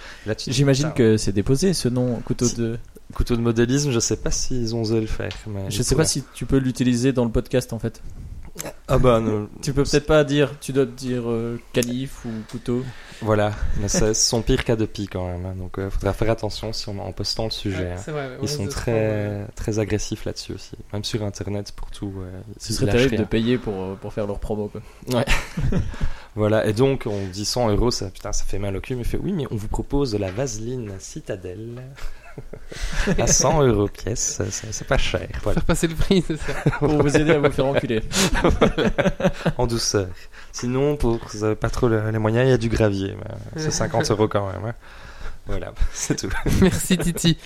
S4: J'imagine que c'est déposé ce nom, couteau
S3: Si.
S4: de.
S3: Couteau de modélisme, je sais pas s'ils ont osé le faire. Mais
S4: Je sais pas si tu peux l'utiliser dans le podcast en fait.
S3: Ah bah, non.
S4: Tu peux peut-être pas dire, tu dois dire euh, canif ou couteau.
S3: Voilà, mais c'est (laughs) son pire cas de pie quand même. hein. Donc, il faudra faire attention si on, en postant le sujet.
S2: Ouais,
S3: hein.
S2: c'est vrai, ouais, on
S3: Ils
S2: risque
S3: sont
S2: de se prendre, euh,
S3: très, très agressifs là-dessus aussi. Même sur Internet, pour tout. ouais,
S4: Ce
S3: ils
S4: serait
S3: lâchent
S4: terrible de payer pour, euh, pour faire leur promo quoi. (laughs)
S3: Voilà, et donc on dit 100 euros, ça, putain, ça fait mal au cul, mais il fait oui, mais on vous propose de la vaseline citadelle à 100 euros pièce, c'est pas cher. Voilà,
S2: Faire passer le prix, c'est ça. (laughs)
S4: Pour vous aider à vous faire enculer.
S3: en douceur. Sinon, pour vous avez pas trop le- les moyens, il y a du gravier, c'est 50 (laughs) euros quand même. hein. Voilà, (laughs) c'est tout.
S2: Merci Titi.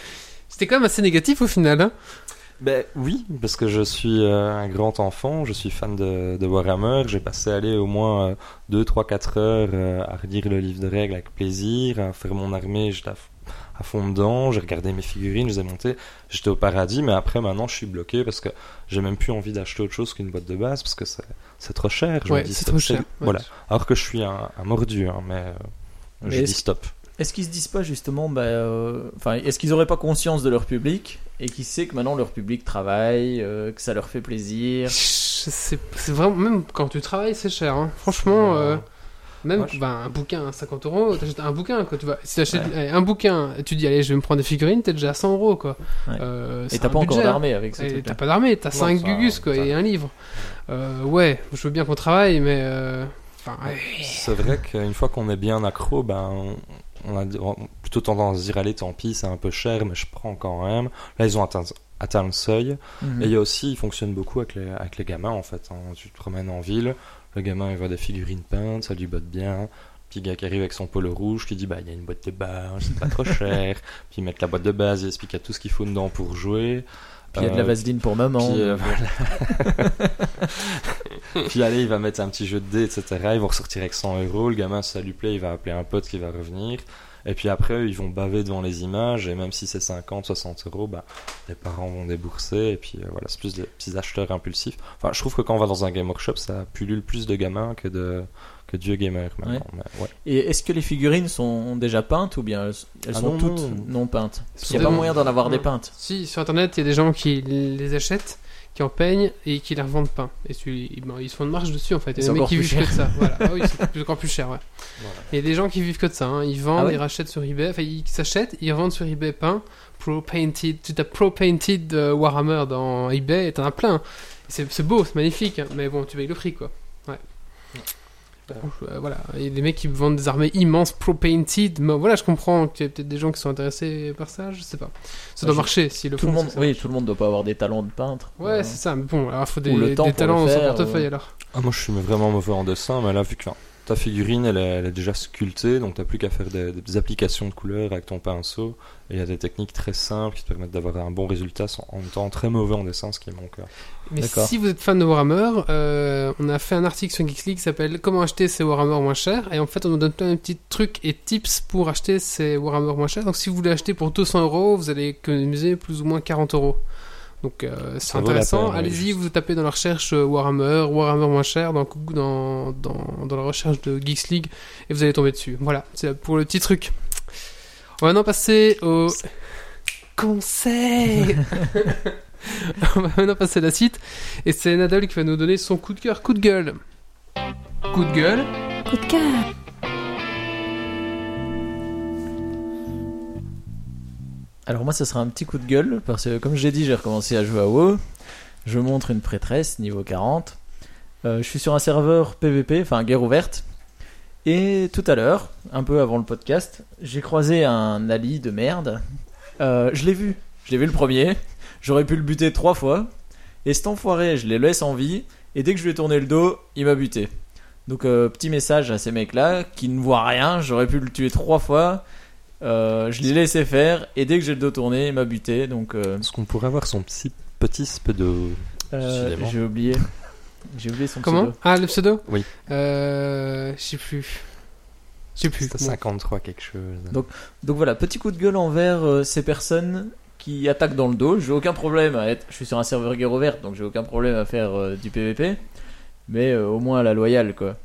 S2: C'était quand même assez négatif au final. Hein
S3: Ben oui, parce que je suis euh, un grand enfant, je suis fan de, de Warhammer, j'ai passé aller au moins euh, 2, 3, 4 heures euh, à relire le livre de règles avec plaisir, à faire mon armée, à, f- à fond dedans. J'ai regardé mes figurines, je les ai montées. J'étais au paradis, mais après, maintenant, je suis bloqué parce que j'ai même plus envie d'acheter autre chose qu'une boîte de base parce que c'est, trop cher. Je me
S2: Ouais,
S3: dis,
S2: c'est trop cher. Ouais.
S3: Voilà. Alors que je suis un, un mordu, hein, mais, euh,
S4: Mais
S3: je dis stop.
S4: Est-ce qu'ils se disent pas justement, bah, euh, enfin, est-ce qu'ils auraient pas conscience de leur public et qu'ils savent que maintenant leur public travaille, euh, que ça leur fait plaisir?
S2: C'est c'est vraiment, même quand tu travailles, c'est cher. hein. Franchement, euh, même
S3: je-
S2: bah, un bouquin à 50 euros, t'achètes un bouquin. Quoi, tu vas, si t'achètes un bouquin, et tu dis, allez, je vais me prendre des figurines, t'es déjà à 100 euros. Quoi.
S4: Ouais.
S2: Euh,
S4: Et t'as pas encore
S2: budget, hein.
S4: d'armée avec ce
S2: Et
S4: truc
S2: T'as pas d'armée, t'as
S3: Non,
S2: 5
S3: ça-
S2: gugus quoi,
S3: ça-
S2: et un livre. Euh, ouais, je veux bien qu'on travaille, mais. euh, Enfin.
S3: C'est vrai qu'une fois qu'on est bien accro, ben, on- on a plutôt tendance à dire allez, tant pis, c'est un peu cher, mais je prends quand même. Là, ils ont atteint, atteint le seuil.
S4: Mhm.
S3: Et il y a aussi, il fonctionne beaucoup avec les, avec les gamins en fait. hein. Tu te promènes en ville, le gamin il voit des figurines peintes, ça lui botte bien. Petit gars qui arrive avec son polo rouge qui dit bah il y a une boîte de base, c'est pas trop (laughs) cher. Puis ils mettent la boîte de base, ils expliquent à tout ce qu'il faut dedans pour jouer.
S4: Puis il y a de la
S3: Euh,
S4: vaseline pour maman.
S3: puis, euh, (laughs) (laughs) Puis allez, il va mettre un petit jeu de dés, etc. Ils vont ressortir avec 100 euros. Le gamin, si ça lui plaît, il va appeler un pote qui va revenir. Et puis après, ils vont baver devant les images. Et même si c'est 50, 60 euros, bah, les parents vont débourser. Et puis euh, voilà, c'est plus des petits acheteurs impulsifs. Enfin, je trouve que quand on va dans un game workshop, ça pullule plus de gamins que de, que. Mais, ouais.
S4: Et est-ce que les figurines sont déjà peintes ou bien elles, elles
S3: Ah
S4: sont
S3: non,
S4: toutes
S3: non.
S4: non, peintes Il n'y a pas moyen d'en avoir des peintes.
S2: Si, sur internet, il y a des gens qui les achètent, qui en peignent et qui les revendent pas. Et tu- bon, ils se font une marge dessus en fait. Il y a des mecs qui vivent que de ça. Voilà. Ah oui, c'est (laughs) encore plus cher, ouais.
S3: Voilà.
S2: Il y a des gens qui vivent que de ça. hein. Ils vendent,
S4: Ah ouais
S2: ils rachètent sur eBay. Enfin, ils s'achètent, ils revendent sur eBay peint. Pro Painted. Tu tapes Pro Painted euh, Warhammer dans eBay et t'en as plein. C'est c'est beau, c'est magnifique. hein. Mais bon, tu payes le prix quoi. Ouais. Euh, voilà, il y a des mecs qui vendent des armées immenses pro painted. Mais voilà, je comprends qu'il y a peut-être des gens qui sont intéressés par ça, je sais pas. Ça
S4: Ouais,
S2: doit
S4: je-
S2: marcher si le
S4: Tout le
S2: font,
S4: monde,
S2: ça, ça
S4: oui,
S2: marche.
S4: tout le monde doit pas avoir des talents de peintre.
S2: Ouais,
S4: Euh,
S2: c'est ça. Mais bon, alors il faut des,
S4: Ou le temps
S2: des talents son portefeuille
S4: ou-
S2: alors.
S3: Ah, moi, je suis vraiment mauvais en dessin, mais là, vu que enfin, ta figurine, elle est, elle est déjà sculptée, donc t'as plus qu'à faire des, des applications de couleurs avec ton pinceau. Et il y a des techniques très simples qui te permettent d'avoir un bon résultat sans- en étant très mauvais en dessin, ce qui est mon cas.
S2: Mais si vous êtes fan de Warhammer, euh, on a fait un article sur Geeks League qui s'appelle Comment acheter ces Warhammer moins chers? Et en fait, on nous donne plein de petits trucs et tips pour acheter ces Warhammer moins chers. Donc si vous voulez acheter pour 200 euros, vous allez économiser plus ou moins 40 euros. Donc euh, c'est intéressant.
S3: oui,
S2: Allez-y, vous tapez dans la recherche euh, Warhammer, Warhammer moins cher dans, dans, dans, dans la recherche de Geeks League et vous allez tomber dessus. Voilà, c'est pour le petit truc. On va maintenant passer au conseil. (laughs) On va maintenant passer à la suite et c'est Nadal qui va nous donner son coup de cœur, coup de gueule. Coup de gueule.
S5: Coup de cœur.
S4: Alors moi, ce sera un petit coup de gueule parce que, comme j'ai dit, j'ai recommencé à jouer à WoW. Je montre une prêtresse niveau 40. Euh, je suis sur un serveur PVP, enfin guerre ouverte. Et tout à l'heure, un peu avant le podcast, j'ai croisé un Ali de merde. Euh, je l'ai vu. Je l'ai vu le premier. J'aurais pu le buter trois fois. Et cet enfoiré, je les laisse en vie. Et dès que je lui ai tourné le dos, il m'a buté. Donc euh, petit message à ces mecs-là qui ne voient rien. J'aurais pu le tuer trois fois. Euh, je l'ai laissé faire. Et dès que j'ai le dos tourné, il m'a buté. Donc euh,
S3: Est-ce qu'on pourrait avoir son petit, petit pseudo
S4: euh, j'ai oublié. J'ai oublié son
S2: Comment
S4: pseudo.
S2: Ah, le pseudo
S3: Oui.
S2: Euh. Je sais plus. Je sais plus.
S3: C'était
S2: Bon.
S3: 53 quelque chose.
S4: Donc- Donc voilà, petit coup de gueule envers euh, ces personnes qui attaquent dans le dos. J'ai aucun problème à être. Je suis sur un serveur guerre ouverte, donc j'ai aucun problème à faire euh, du PVP. Mais euh, au moins à la loyale, quoi.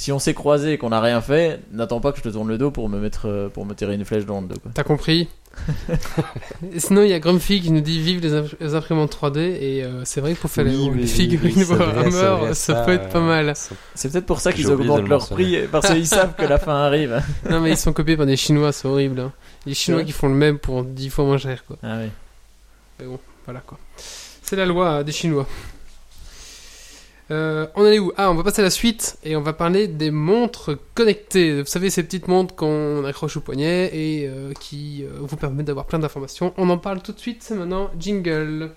S4: Si on s'est croisé et qu'on n'a rien fait, n'attends pas que je te tourne le dos pour me mettre, euh, pour me tirer une flèche dans le dos.
S2: T'as compris (laughs) Sinon, il y a Grumpy qui nous dit vive les, imp- les imprimantes 3D et euh, c'est vrai que pour faire
S3: Oui,
S2: les,
S3: oui,
S2: figurines
S3: oui,
S2: Warhammer, ça,
S3: ça,
S2: peut être pas mal.
S4: C'est peut-être pour ça qu'ils augmentent
S3: le
S4: leur prix, parce qu'ils savent que la fin arrive. (laughs)
S2: non mais ils sont copiés par des Chinois, c'est horrible. hein. Les Chinois qui font le même pour 10 fois moins cher quoi.
S4: Ah oui.
S2: Mais bon, voilà quoi. C'est la loi des Chinois. Euh, on allait où? Ah, on va passer à la suite et on va parler des montres connectées. Vous savez, ces petites montres qu'on accroche au poignet et euh, qui euh, vous permettent d'avoir plein d'informations. On en parle tout de suite, c'est maintenant jingle.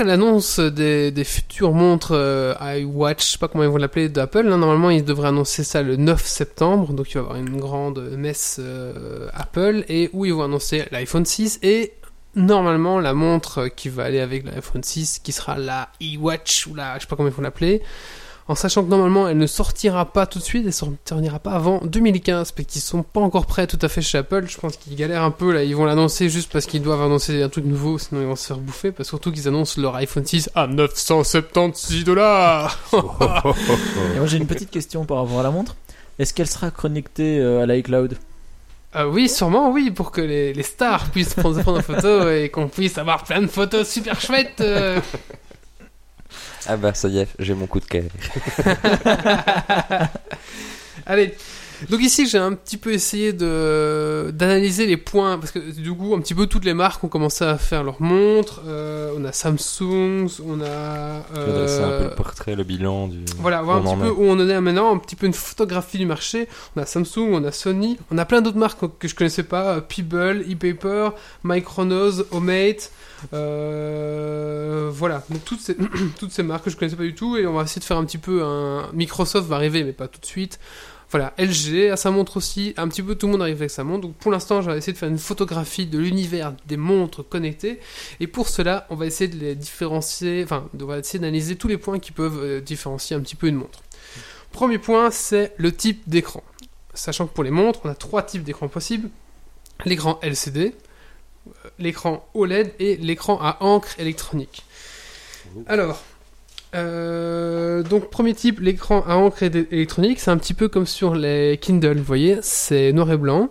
S2: À l'annonce des, des futures montres euh, iWatch, je sais pas comment ils vont l'appeler d'Apple, hein, normalement ils devraient annoncer ça le 9 septembre, donc il va y avoir une grande messe euh, Apple, et où ils vont annoncer l'iPhone 6 et normalement la montre qui va aller avec l'iPhone 6 qui sera la iWatch ou la je sais pas comment ils vont l'appeler en sachant que normalement elle ne sortira pas tout de suite, elle sortira pas avant 2015, parce qu'ils sont pas encore prêts tout à fait chez Apple, je pense qu'ils galèrent un peu là, ils vont l'annoncer juste parce qu'ils doivent annoncer un truc nouveau, sinon ils vont se faire bouffer, parce surtout qu'ils annoncent leur iPhone 6 à 976 dollars (laughs)
S4: Et moi j'ai une petite question par rapport à la montre. Est-ce qu'elle sera connectée euh, à l'iCloud?
S2: Euh, oui, sûrement, oui, pour que les, les stars puissent prendre, prendre en photo et qu'on puisse avoir plein de photos super chouettes. euh. (laughs)
S3: Ah bah ça y est, j'ai mon coup de cœur. (laughs)
S2: Allez. Donc ici, j'ai un petit peu essayé de d'analyser les points parce que du coup, un petit peu toutes les marques ont commencé à faire leurs montres. Euh, on a Samsung, on a
S3: Je vais dresser un peu
S2: euh,
S3: le portrait, le bilan du...
S2: Voilà, voir un petit peu où on en est maintenant, un petit peu une photographie du marché. On a Samsung, on a Sony, on a plein d'autres marques que je connaissais pas, euh, Peeble, ePaper, Micronos, Omate, euh, voilà, (clears throat) toutes ces, marques que je connaissais pas du tout et on va essayer de faire un petit peu un Microsoft va arriver mais pas tout de suite. Voilà, LG a sa montre aussi, un petit peu tout le monde arrive avec sa montre. Donc pour l'instant, j'ai essayé de faire une photographie de l'univers des montres connectées. Et pour cela, on va essayer de les différencier, enfin, on va essayer d'analyser tous les points qui peuvent euh, différencier un petit peu une montre. Premier point, c'est le type d'écran. Sachant que pour les montres, on a trois types d'écrans possibles l'écran LCD, l'écran OLED et l'écran à encre électronique. Alors, euh, donc premier type, l'écran à encre éle- électronique, c'est un petit peu comme sur les Kindle, vous voyez, c'est noir et blanc.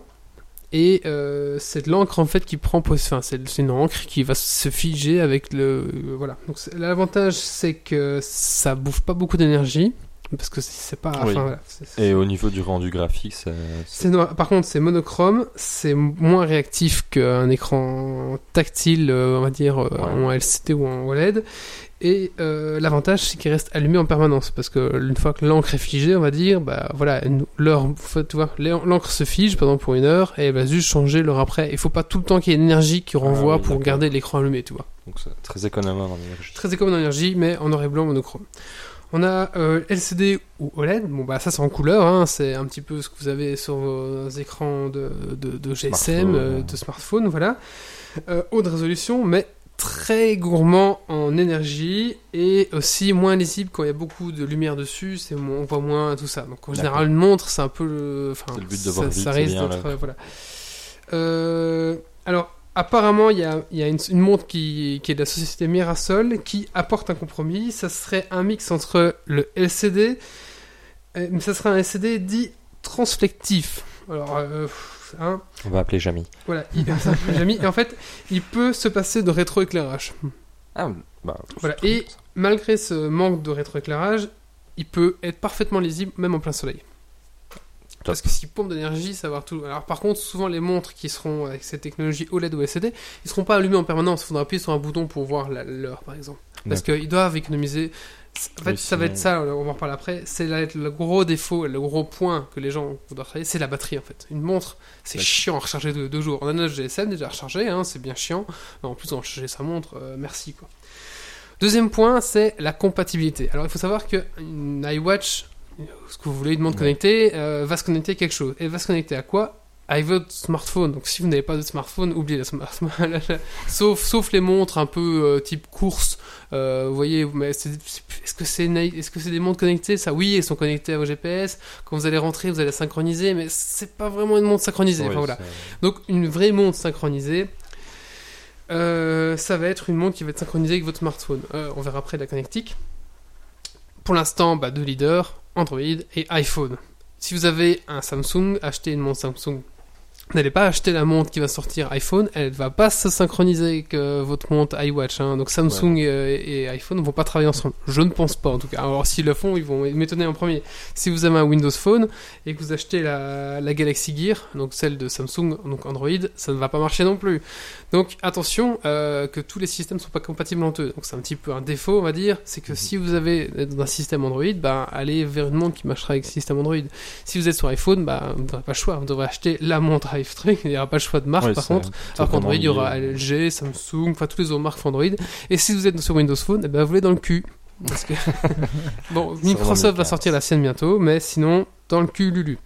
S2: Et euh, c'est de l'encre en fait qui prend enfin c'est une encre qui va se figer avec le voilà. Donc l'avantage c'est que ça bouffe pas beaucoup d'énergie parce que c'est- pas
S3: Oui.
S2: enfin, voilà, c'est- c'est-
S3: Et au niveau du rendu graphique,
S2: c'est. Par contre, c'est monochrome, c'est moins réactif qu'un écran tactile, euh, on va dire, euh,
S3: Ouais.
S2: en LCD ou en OLED. Et euh, l'avantage, c'est qu'il reste allumé en permanence, parce que une fois que l'encre est figée, on va dire, bah voilà, l'heure, tu vois, l'en- l'encre se fige, par exemple pour une heure, et elle va juste changer l'heure après. Il faut pas tout le temps qu'il y ait une énergie qui renvoie
S3: Ah oui,
S2: pour garder l'écran allumé, tu vois.
S3: Donc c'est très économe en énergie.
S2: Très économe en énergie, mais en noir et blanc monochrome. On a euh, LCD ou OLED. Bon, bah ça c'est en couleur. Hein. C'est un petit peu ce que vous avez sur vos écrans de, de, de GSM,
S3: Smartphone,
S2: euh, de smartphone, voilà. Euh, haute résolution, mais très gourmand en énergie et aussi moins lisible quand il y a beaucoup de lumière dessus. C'est on voit moins tout ça. Donc en général, une montre, c'est un peu le. Enfin,
S3: C'est le but de
S2: ça,
S3: vite,
S2: ça risque d'être. euh, voilà. Alors, apparemment, il y a, il y a une, une montre qui, qui est de la société Mirasol qui apporte un compromis. Ça serait un mix entre le LCD, euh, mais ça serait un LCD dit transflectif. Alors, euh, hein,
S3: On va appeler Jamie.
S2: voilà, il, et en fait, il peut se passer de rétroéclairage.
S3: Ah, bah...
S2: Voilà. Et malgré ce manque de rétroéclairage, il peut être parfaitement lisible même en plein soleil. Parce que s'il pompe d'énergie, savoir tout. Alors par contre, souvent les montres qui seront avec cette technologie OLED ou LCD, ils seront pas allumés en permanence. Il faudra appuyer sur un bouton pour voir l'heure, par exemple. Parce qu'ils doivent économiser. En fait,
S3: Oui,
S2: ça va être ça, on va en parler après. C'est le gros défaut, le gros point que les gens doivent travailler, c'est la batterie en fait. Une montre, c'est chiant à recharger de deux jours. On a notre GSM déjà rechargé, hein, c'est bien chiant. En plus, on va recharger sa montre, euh, merci quoi. Deuxième point, c'est la compatibilité. Alors, il faut savoir qu'une iWatch, euh, ce que vous voulez, une montre
S3: Ouais.
S2: connectée, euh, va se connecter à quelque chose. Et va se connecter à quoi? À votre smartphone. Donc, si vous n'avez pas de smartphone, oubliez le smartphone. (laughs) sauf, sauf les montres un peu euh, type course. Euh, vous voyez, mais est-ce que c'est est-ce que c'est des montres connectées? Ça, oui, elles sont connectées à vos GPS. Quand vous allez rentrer, vous allez synchroniser, mais c'est pas vraiment une montre synchronisée. Enfin, voilà. Donc une vraie montre synchronisée, euh, ça va être une montre qui va être synchronisée avec votre smartphone. Euh, on verra après la connectique. Pour l'instant, bah, deux leaders, Android et iPhone. Si vous avez un Samsung, achetez une montre Samsung. N'allez pas acheter la montre qui va sortir iPhone, elle va pas se synchroniser avec euh, votre montre iWatch. hein. Donc Samsung euh, et, et iPhone ne vont pas travailler ensemble. Je ne pense pas en tout cas. Alors s'ils le font, ils vont m'étonner en premier. Si vous avez un Windows Phone et que vous achetez la, la Galaxy Gear, donc celle de Samsung, donc Android, ça ne va pas marcher non plus. Donc attention euh, que tous les systèmes ne sont pas compatibles entre eux. Donc c'est un petit peu un défaut, on va dire. C'est que
S3: Mhm.
S2: si vous avez un système Android, ben, allez vers une montre qui marchera avec le système Android. Si vous êtes sur iPhone, bah, vous n'aurez pas le choix. Vous devrez acheter la montre tarif truc, il n'y aura pas le choix de marque
S3: Ouais,
S2: par contre. Alors qu'Android, il y aura. LG, Samsung, enfin tous les autres marques Android. Et si vous êtes sur Windows Phone, eh ben, vous l'êtes dans le cul. Parce que... (laughs) bon, Microsoft va
S3: 1004.
S2: sortir la sienne bientôt, mais sinon, dans le cul, Lulu.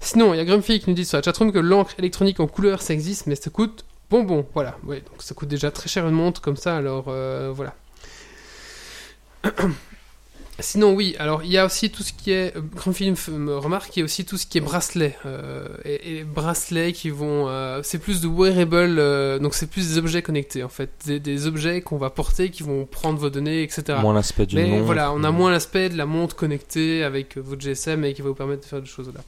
S2: Sinon, il y a Grumpy qui nous dit sur la chatroom que l'encre électronique en couleur, ça existe, mais ça coûte bonbon. Voilà, ouais, donc ça coûte déjà très cher une montre comme ça, alors euh, voilà. (clears throat) Sinon, oui, alors il y a aussi tout ce qui est. euh, Grumpy me- me remarque qu'il y a aussi tout ce qui est bracelet. euh, et, et bracelets qui vont. euh, c'est plus de wearable, euh, donc c'est plus des objets connectés en fait. Des, des objets qu'on va porter qui vont prendre vos données, etc.
S3: Moins l'aspect d'une
S2: Mais
S3: montre.
S2: voilà, on a
S3: euh,
S2: moins l'aspect de la montre connectée avec euh, votre GSM et qui va vous permettre de faire des choses là.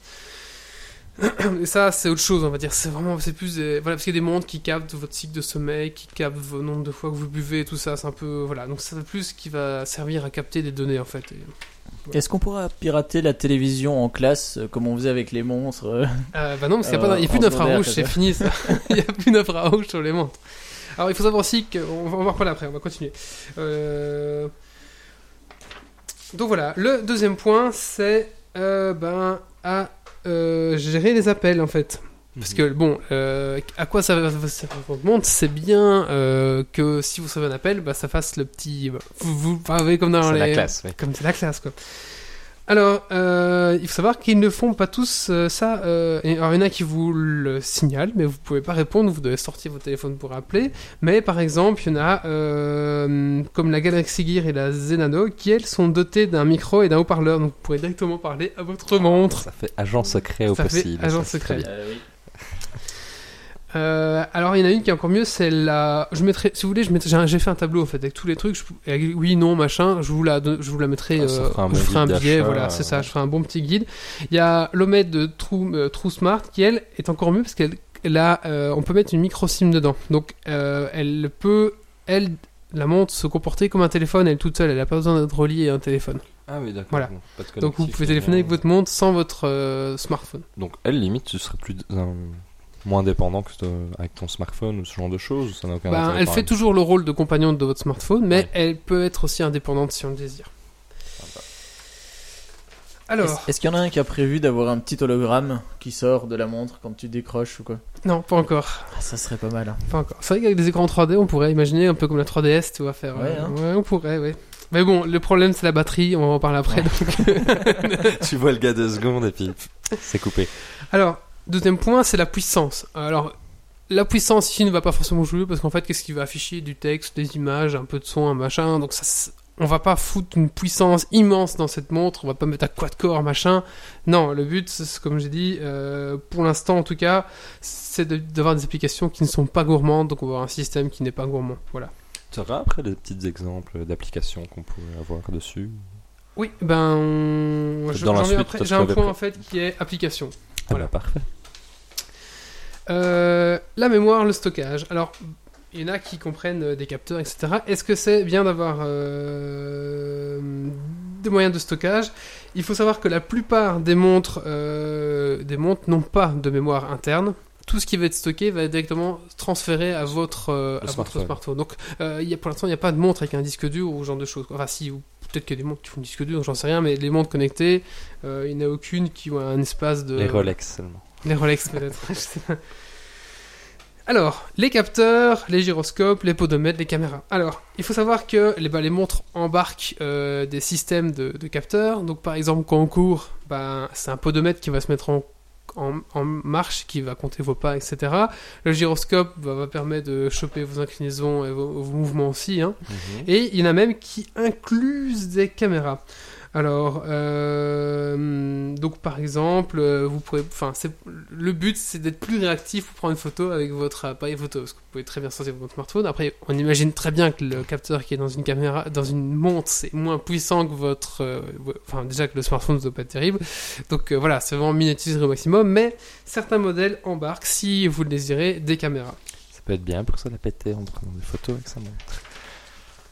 S2: Et ça, c'est autre chose, on va dire. C'est vraiment, c'est plus, des- voilà, parce qu'il y a des montres qui captent votre cycle de sommeil, qui captent vos nombres de fois que vous buvez, et tout ça. C'est un peu, voilà. Donc c'est plus qui va servir à capter des données en fait. Et-
S4: Est-ce qu'on pourra pirater la télévision en classe euh, comme on faisait avec les monstres euh
S2: Euh, bah non, parce qu'il n'y a, pas- il y a plus d'infrarouge, c'est fini ça. (laughs) (laughs) il n'y a plus d'infrarouge sur les montres. Alors il faut savoir aussi qu'on va, on va reparler après, on va continuer. Donc voilà, le deuxième point c'est ben, à euh, gérer les appels en fait. Parce que bon, euh, à quoi ça va ça montre C'est bien euh, que si vous recevez un appel, bah, ça fasse le petit. bah, vous, vous, comme dans les.
S3: la classe, oui.
S2: Comme c'est la classe, quoi. Alors, euh, il faut savoir qu'ils ne font pas tous euh, ça. euh, et- alors, il y en a qui vous le signalent, mais vous pouvez pas répondre, vous devez sortir votre téléphone pour appeler. Mais par exemple, il y en a euh, comme la Galaxy Gear et la Zenano qui, elles, sont dotées d'un micro et d'un haut-parleur. Donc, vous pourrez directement parler à votre montre.
S3: Ça fait agent secret au
S2: Ça fait
S3: possible.
S2: agent
S3: ça, c'est très
S2: secret. Euh, alors il y en a une qui est encore mieux, c'est la. Je mettrai, si vous voulez, je mettrai- j'ai fait un tableau en fait avec tous les trucs. je- oui, non, machin. Je vous la, je vous la mettrai.
S3: Ah,
S2: euh,
S3: fera un bon
S2: je ferai un billet, voilà, c'est ça. Je ferai un bon petit guide. Il y a l'Omet de True, euh, True Smart qui elle est encore mieux parce qu'elle, euh, on peut mettre une micro SIM dedans. Donc elle peut, elle, la montre se comporter comme un téléphone. Elle toute seule, elle a pas besoin d'être reliée à un téléphone.
S3: Ah oui, d'accord.
S2: Voilà.
S3: bon,
S2: Donc vous pouvez téléphoner avec votre montre sans votre smartphone.
S3: Donc elle, limite, tu serais plus un- moins dépendant que avec ton smartphone ou ce genre de choses. Ça n'a aucun intérêt
S2: elle fait
S3: même.
S2: toujours le rôle de compagnon de votre smartphone, mais
S3: Ouais.
S2: elle peut être aussi indépendante si on le désire. Alors,
S4: Est-ce qu'il y en a un qui a prévu d'avoir un petit hologramme qui sort de la montre quand tu décroches ou quoi?
S2: Non, pas encore.
S4: ah, Ça serait pas mal. hein.
S2: Pas encore. C'est vrai qu'avec des écrans 3D, on pourrait imaginer un peu comme la 3DS, tu vas faire.
S4: Ouais,
S2: euh,
S4: hein.
S2: ouais, on pourrait, ouais. Mais bon, le problème c'est la batterie, on va en parler après. donc. (laughs)
S3: tu vois le gars deux secondes et puis c'est coupé.
S2: Alors, deuxième point, c'est la puissance. Alors, la puissance ici ne va pas forcément jouer parce qu'en fait, qu'est-ce qui va afficher Du texte, des images, un peu de son, un machin. Donc, ça, on va pas foutre une puissance immense dans cette montre. On va pas mettre un quad-core, machin. Non, le but, c'est comme j'ai dit, euh, pour l'instant en tout cas, c'est de- d'avoir des applications qui ne sont pas gourmandes. Donc, on va avoir un système qui n'est pas gourmand. Voilà.
S3: Tu auras après des petits exemples d'applications qu'on pourrait avoir dessus?
S2: Oui, ben, J'ai un point en fait qui est application.
S3: Ah
S2: Voilà.
S3: bah parfait.
S2: Euh, la mémoire, le stockage. Alors, il y en a qui comprennent euh, des capteurs, etc. Est-ce que c'est bien d'avoir euh, des moyens de stockage? Il faut savoir que la plupart des montres, euh, des montres n'ont pas de mémoire interne. Tout ce qui va être stocké va être directement transféré à votre, à votre
S3: smartphone.
S2: smartphone. Donc, il y a, pour l'instant, il n'y a pas de montre avec un disque dur ou ce genre de choses. Enfin, si, ou peut-être qu'il y a des montres qui font disque dur, j'en sais rien, mais les montres connectées, euh, il n'y en a aucune qui ont un espace de.
S3: Les Rolex seulement.
S2: Les Rolex peut-être. (laughs) Alors, les capteurs, les gyroscopes, les podomètres, les caméras. Alors, il faut savoir que les, bah, les montres embarquent euh, des systèmes de, de capteurs. Donc, par exemple, quand on court, bah, c'est un podomètre qui va se mettre en, en, en marche, qui va compter vos pas, etc. Le gyroscope va permettre de choper vos inclinaisons et vos, vos mouvements aussi. hein. Et il y en a même qui inclusent des caméras. Alors, euh, donc par exemple, euh, vous pourrez, enfin, le but, c'est d'être plus réactif pour prendre une photo avec votre appareil photo, parce que vous pouvez très bien sortir votre smartphone. Après, on imagine très bien que le capteur qui est dans une caméra, dans une montre, c'est moins puissant que votre, euh, enfin déjà que le smartphone ne doit pas être terrible. Donc euh, voilà, c'est vraiment miniaturisé au maximum. Mais certains modèles embarquent, si vous le désirez, des caméras.
S3: Ça peut être bien pour ça la péter en prenant des photos avec sa montre.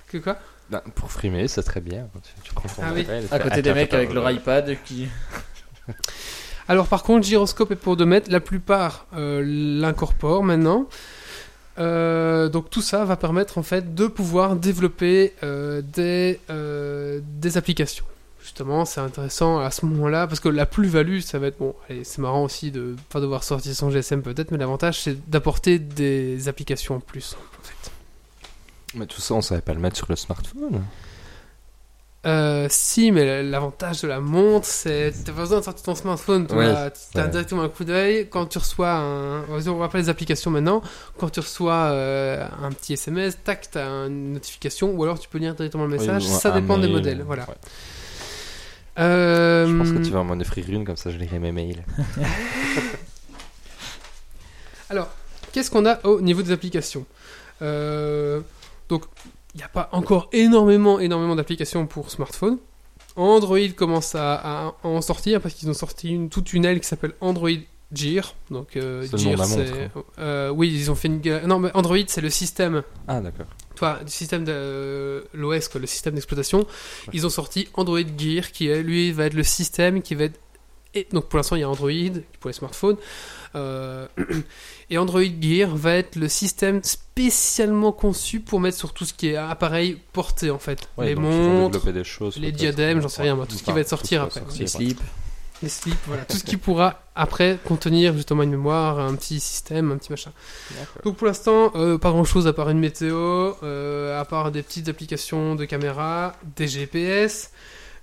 S2: Que quoi?
S3: Ben, pour frimer, c'est très bien. Tu, tu prends ton
S2: Ah oui.
S4: À côté des mecs avec leur iPad qui. (laughs)
S2: Alors par contre, gyroscope et podomètre, la plupart euh, l'incorporent maintenant. Euh, donc tout ça va permettre en fait de pouvoir développer euh, des, euh, des applications. justement, c'est intéressant à ce moment-là parce que la plus-value, ça va être bon. allez, C'est marrant aussi de pas devoir sortir son GSM peut-être, mais l'avantage c'est d'apporter des applications en plus.
S3: Mais tout ça, on savait pas le mettre sur le smartphone.
S2: Euh, si, mais l'avantage de la montre, c'est t'as pas besoin de sortir ton smartphone, tu
S3: Ouais, ouais.
S2: directement un coup d'œil. Quand tu reçois un, on va pas les applications maintenant. Quand tu reçois euh, un petit SMS, tac, t'as une notification, ou alors tu peux lire directement le message.
S3: Oui,
S2: ça dépend des modèles, voilà.
S3: ouais.
S2: Euh,
S3: Je pense que tu vas m'en offrir une, comme ça je lirai mes mails. (laughs)
S2: Alors, qu'est-ce qu'on a au niveau des applications? Euh, Donc, il n'y a pas encore énormément, énormément d'applications pour smartphone. Android commence à, à en sortir parce qu'ils ont sorti une, toute une aile qui s'appelle Android Gear. Donc, euh, Gear, c'est- euh, oui, ils ont fait une. Non, mais Android, c'est le système
S3: Ah, d'accord.
S2: toi, du système de euh, l'OS, le système d'exploitation, ils ont sorti Android Gear, qui est, lui va être le système qui va être. Et donc pour l'instant, il y a Android pour les smartphones. Euh, (clears throat) et Android Gear va être le système spécialement conçu pour mettre sur tout ce qui est appareil porté en fait.
S3: Ouais,
S2: les montres,
S3: développer des choses,
S2: les diadèmes, j'en sais rien, moi, tout ce qui va être sortir après.
S4: Les slips.
S2: les slips, voilà, tout ce qui pourra après contenir justement une mémoire, un petit système, un petit machin. Donc pour l'instant, euh, pas grand chose à part une météo, euh, à part des petites applications de caméra, des GPS.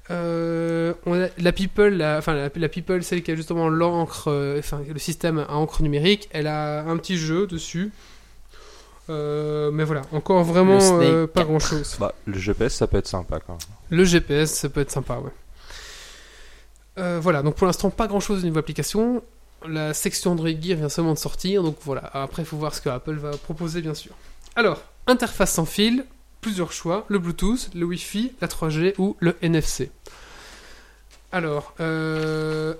S2: Euh, on a la People, la, enfin la, la People, celle qui a justement l'encre, euh, enfin le système à encre numérique, elle a un petit jeu dessus. Euh, mais voilà, encore vraiment pas
S4: 4.
S2: grand chose.
S3: Bah, le GPS, ça peut être sympa quand même.
S2: Le GPS, ça peut être sympa, ouais. Voilà, donc pour l'instant, pas grand chose au niveau application. La section Android Gear vient seulement de sortir, donc voilà. Après, il faut voir ce que Apple va proposer, bien sûr. Alors, interface sans fil, plusieurs choix le Bluetooth, le Wi-Fi, la 3G ou le NFC. Alors, euh,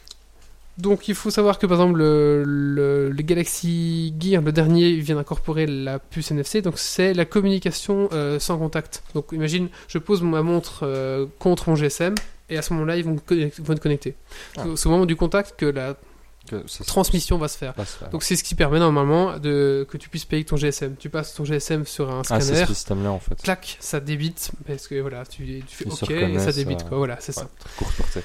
S2: (clears throat) donc il faut savoir que par exemple, le, le- le Galaxy Gear, le dernier, vient d'incorporer la puce NFC, donc c'est la communication euh, sans contact. Donc imagine, je pose ma montre euh, contre mon GSM, et à ce moment-là, ils vont être connectés.
S3: Ah.
S2: C'est au moment du contact que la
S3: Que ça se-
S2: transmission va se faire.
S3: va se faire.
S2: Donc c'est ce qui permet normalement de, que tu puisses payer ton GSM. Tu passes ton GSM sur un
S3: Ah, c'est
S2: scanner,
S3: ce système-là en fait.
S2: clac, ça débite, parce que voilà, tu, tu fais
S3: Ils
S2: OK et ça débite, quoi. Voilà, c'est
S3: Ouais,
S2: ça.
S3: courte portée.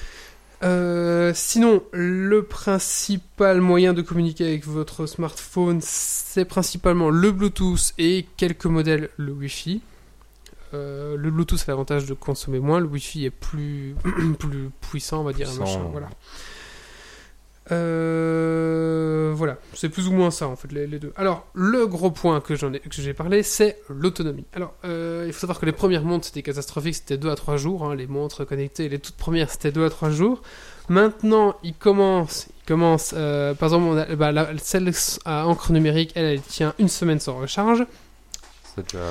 S2: Euh, sinon, le principal moyen de communiquer avec votre smartphone, c'est principalement le Bluetooth et quelques modèles le Wi-Fi. Euh, le Bluetooth a l'avantage de consommer moins, le Wi-Fi est plus, (clears throat) plus puissant, on va dire.
S3: Puissant,
S2: machin,
S3: ouais.
S2: voilà. Euh, voilà, c'est plus ou moins ça en fait les, deux. Alors le gros point que j'en ai que j'ai parlé, c'est l'autonomie. Alors euh, il faut savoir que les premières montres c'était catastrophique, c'était 2 à 3 jours. hein, les montres connectées, les toutes premières c'était 2 à 3 jours. Maintenant ils commencent, ils commencent. euh, par exemple, bah, la- celle à encre numérique, elle, elle tient une semaine sans recharge.
S3: C'est déjà.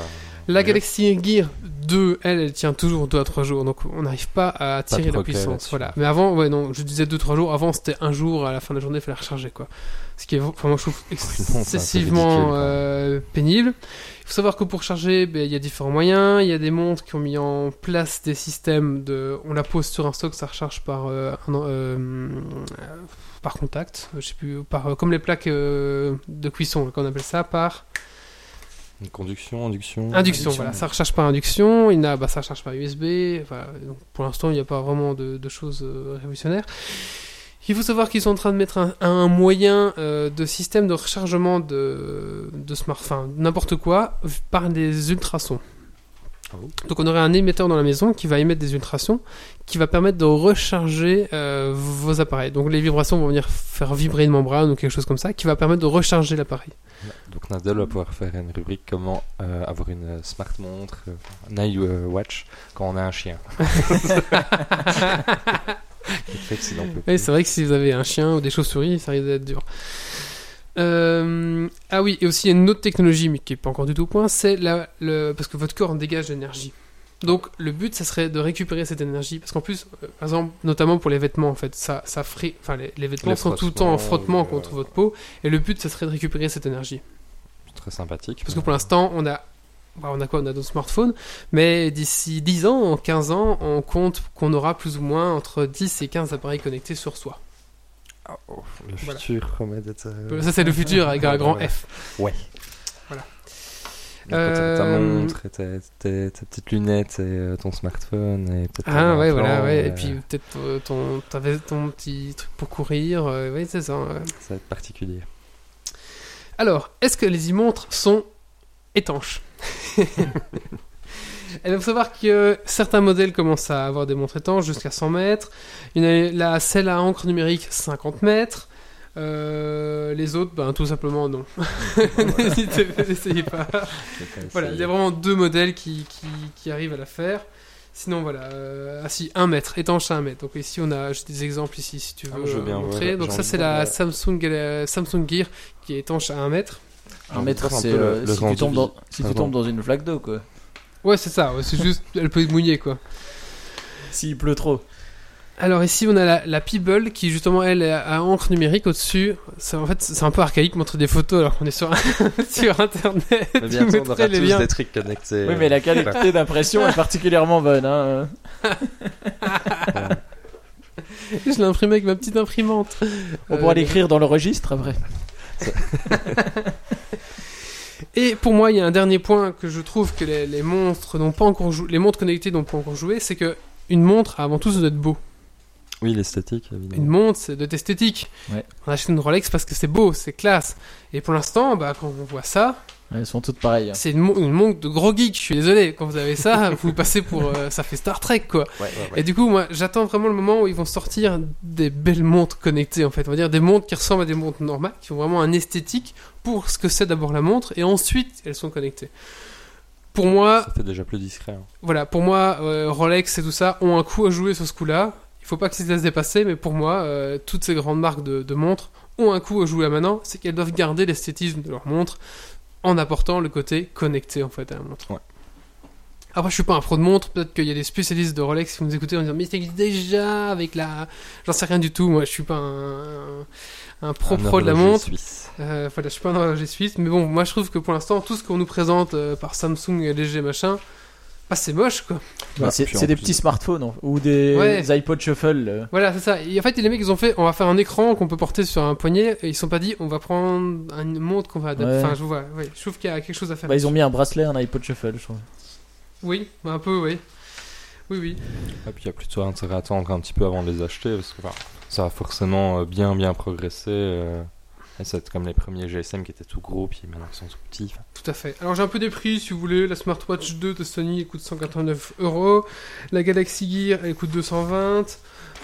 S2: La. Galaxy Gear 2, elle, elle tient toujours 2 à 3 jours, donc on n'arrive pas à tirer la puissance. Voilà. Mais avant, ouais, non, je disais 2-3 jours, avant c'était un jour, à la fin de la journée, il fallait recharger, quoi. Ce qui est, enfin, moi je trouve (laughs) excessivement
S3: ridicule,
S2: euh, pénible. Il faut savoir que pour charger, ben, il y a différents moyens. Il y a des montres qui ont mis en place des systèmes de. On la pose sur un stock, ça recharge par, euh, un- euh, par contact. Je sais plus, par, comme les plaques de cuisson, qu'on appelle ça, par.
S3: Conduction, induction.
S2: Induction,
S4: Induction,
S2: voilà,
S4: ouais.
S2: ça recharge par induction, il y en a, bah, ça recharge par USB, enfin, donc pour l'instant il n'y a pas vraiment de, de choses euh, révolutionnaires. Il faut savoir qu'ils sont en train de mettre un, un moyen euh, de système de rechargement de, de smartphone, n'importe quoi, par des ultrasons. Donc on aurait un émetteur dans la maison qui va émettre des ultrasons, qui va permettre de recharger euh, vos appareils. Donc les vibrations vont venir faire vibrer une membrane ou quelque chose comme ça, qui va permettre de recharger l'appareil.
S3: Donc Nadal va pouvoir faire une rubrique comment euh, avoir une smart montre, euh, un iWatch quand on a un chien. (laughs)
S2: C'est vrai que si vous avez un chien ou des chauves-souris, ça risque d'être dur. Euh, ah oui, et aussi il y a une autre technologie, mais qui n'est pas encore du tout au point, c'est la, le, parce que votre corps en dégage de l'énergie. Donc le but, ça serait de récupérer cette énergie, parce qu'en plus, euh, par exemple, notamment pour les vêtements, en fait, ça, ça frit, enfin les, les vêtements
S3: Les
S2: sont tout le temps en frottement
S3: euh,
S2: contre votre peau, et le but, ça serait de récupérer cette énergie.
S3: Très sympathique.
S2: Parce que pour l'instant, on a, bah, on a quoi? On a nos smartphones, mais d'ici 10 ans, en 15 ans, on compte qu'on aura plus ou moins entre 10 et 15 appareils connectés sur soi.
S3: Ah, oh, le
S2: Voilà.
S3: futur promet d'être. euh,
S2: Ça, c'est le futur avec un grand. F.
S3: Ouais.
S2: Voilà.
S3: Ta
S2: Euh,
S3: montre, et tes, tes- tes petites lunettes, et euh, ton smartphone, et peut-être
S2: Ah ouais, voilà, ouais. Et puis peut-être euh, ton, t'avais ton petit truc pour courir. euh, oui, c'est ça. ouais.
S3: Ça va être particulier.
S2: Alors, est-ce que les e-montres sont étanches? (laughs) Il faut savoir que certains modèles commencent à avoir des montres étanches jusqu'à 100 mètres. Il y en a la celle à encre numérique 50 mètres. Euh, les autres, ben, tout simplement non. (laughs) N'hésitez- N'essayez pas.
S3: Je
S2: Voilà, il y a vraiment deux modèles qui, qui, qui arrivent à la faire. Sinon, voilà. euh, ah si, 1 mètre, étanche à 1 mètre. Donc ici, on a des exemples ici si tu veux
S3: Ah, je veux bien,
S2: euh,
S3: ouais,
S2: montrer.
S3: ouais,
S2: Donc ça, c'est la Samsung, euh, Samsung Gear qui est étanche à 1 mètre.
S3: J'ai
S4: Un
S3: envie de
S4: mètre,
S3: voir un
S4: c'est euh, si, tu tombes dans, si tu tombes dans une flaque d'eau, quoi.
S2: Ouais, c'est ça. c'est juste, (laughs) elle peut être mouillée, quoi.
S4: S'il pleut trop.
S2: Alors ici, on a la, la Peeble qui justement elle est à encre numérique au-dessus. C'est en fait c'est un peu archaïque montrer des photos alors qu'on est sur (laughs) sur internet.
S3: Mais bientôt, on aura tous
S2: liens.
S3: des trucs connectés.
S4: Oui, mais la qualité d'impression est particulièrement bonne. Hein. (laughs)
S2: Je l'ai imprimé avec ma petite imprimante.
S4: On
S2: Euh,
S4: pourra l'écrire dans le registre après.
S2: Et pour moi, il y a un dernier point que je trouve que les, les montres n'ont pas encore joué, les montres connectées n'ont pas encore joué, c'est que une montre a avant tout ça doit être beau.
S3: Oui, l'esthétique,
S2: Une
S3: évidemment.
S2: montre, c'est de esthétique.
S4: Ouais.
S2: On achète une Rolex parce que c'est beau, c'est classe. Et pour l'instant, bah, quand on voit ça,
S4: Elles sont toutes pareilles.
S2: c'est une, mon- une montre de gros geek. Je suis désolé. Quand vous avez ça, vous passez pour, euh, ça fait Star Trek, quoi.
S3: Ouais, ouais, ouais.
S2: Et du coup, moi, j'attends vraiment le moment où ils vont sortir des belles montres connectées, en fait. On va dire des montres qui ressemblent à des montres normales, qui ont vraiment un esthétique pour ce que c'est d'abord la montre, et ensuite, elles sont connectées. Pour moi,
S3: Ça fait déjà plus discret. hein.
S2: voilà, pour moi, euh, Rolex et tout ça ont un coup à jouer sur ce coup-là. Il faut pas que ça se laisse dépasser, mais pour moi, euh, toutes ces grandes marques de, de montres ont un coup à jouer là maintenant, c'est qu'elles doivent garder l'esthétisme de leur montre en apportant le côté connecté en fait à la montre.
S3: Ouais.
S2: Après, je suis pas un pro de montre, peut-être qu'il y a des spécialistes de Rolex qui vont nous écouter en disant mais ça existe déjà avec la. J'en sais rien du tout, moi je suis pas un, un, pro
S3: Un
S2: pro de la montre.
S3: suisse.
S2: Euh, voilà, je suis pas un horloger suisse, mais bon, moi je trouve que pour l'instant, tout ce qu'on nous présente euh, par Samsung, LG, machin, bah c'est moche quoi.
S4: Bah,
S3: Ah,
S4: c'est des
S3: plus-
S4: petits smartphones en- ou des,
S2: Ouais.
S4: des iPod Shuffle. euh.
S2: Voilà, c'est ça. Et en fait, les mecs, ils ont fait, on va faire un écran qu'on peut porter sur un poignet, et ils sont pas dit, on va prendre une montre qu'on va adapter.
S4: Ouais.
S2: Enfin, je vois, ouais, je trouve qu'il y a quelque chose à faire.
S4: Bah, ils ont mis un bracelet, un iPod Shuffle, je trouve.
S2: Oui, un peu, oui. Oui, oui.
S3: Et puis il y a plutôt intérêt à attendre un petit peu avant de les acheter parce que enfin, ça va forcément euh, bien bien progresser. euh, et c'est comme les premiers GSM qui étaient tout gros puis maintenant ils sont tout petits.
S2: Tout à fait. Alors j'ai un peu des prix si vous voulez. La Smartwatch 2 de Sony elle coûte 189 euros. La Galaxy Gear elle coûte 220.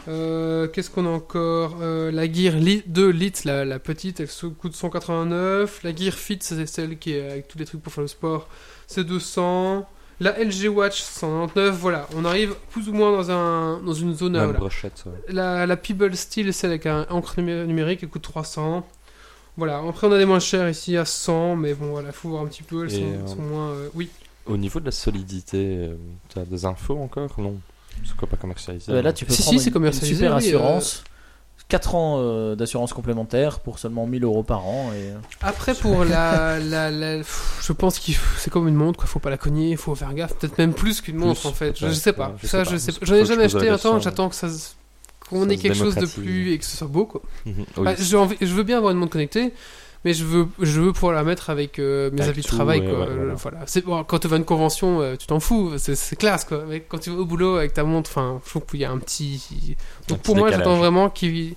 S2: Euh, Qu'est-ce qu'on a encore? Euh, La Gear Li- 2 Lite, la, la petite, elle coûte 189. La Gear Fit, c'est celle qui est avec tous les trucs pour faire le sport, c'est 200. La LG Watch 199. Voilà, on arrive plus ou moins dans, un, dans une zone.
S3: Même
S2: voilà.
S3: brochette. ouais.
S2: La, la Peeble Steel, celle avec un encre numé- numérique, elle coûte 300. Voilà, après on a des moins chers ici à 100, mais bon voilà, faut voir un petit peu, elles sont,
S3: euh,
S2: sont moins... euh, oui.
S3: Au niveau de la solidité, euh, tu as des infos encore Non. C'est quoi pas commercialisé
S4: Euh, là, tu peux
S2: Si,
S4: prendre
S2: si, c'est
S4: une-
S2: commercialisé,
S4: une super
S2: oui, euh.
S4: assurance. 4 ans euh, d'assurance complémentaire pour seulement 1000 euros par an. Et... euh,
S2: Après pour la... la, la- pff, je pense que c'est comme une montre, quoi, faut pas la cogner, faut faire gaffe, peut-être même plus qu'une
S3: Plus,
S2: montre en fait, je, je sais pas,
S3: je
S2: ça
S3: sais
S2: je sais pas, j'en ai jamais acheté un temps, j'attends que ça... qu'on ait quelque chose de plus et que ce soit beau quoi.
S3: Mhm. Oui,
S2: Bah, envie- je veux bien avoir une montre connectée, mais je veux, je veux pouvoir la mettre avec euh, mes
S3: Avec
S2: habits de travail. quoi.
S3: ouais, voilà.
S2: voilà. C'est, bon, quand tu vas à une convention, euh, tu t'en fous, c'est, c'est classe. Quoi. Mais quand tu vas au boulot avec ta montre, enfin, je trouve qu'il y a un petit. Donc pour moi,
S3: décalage.
S2: j'attends vraiment qu'il,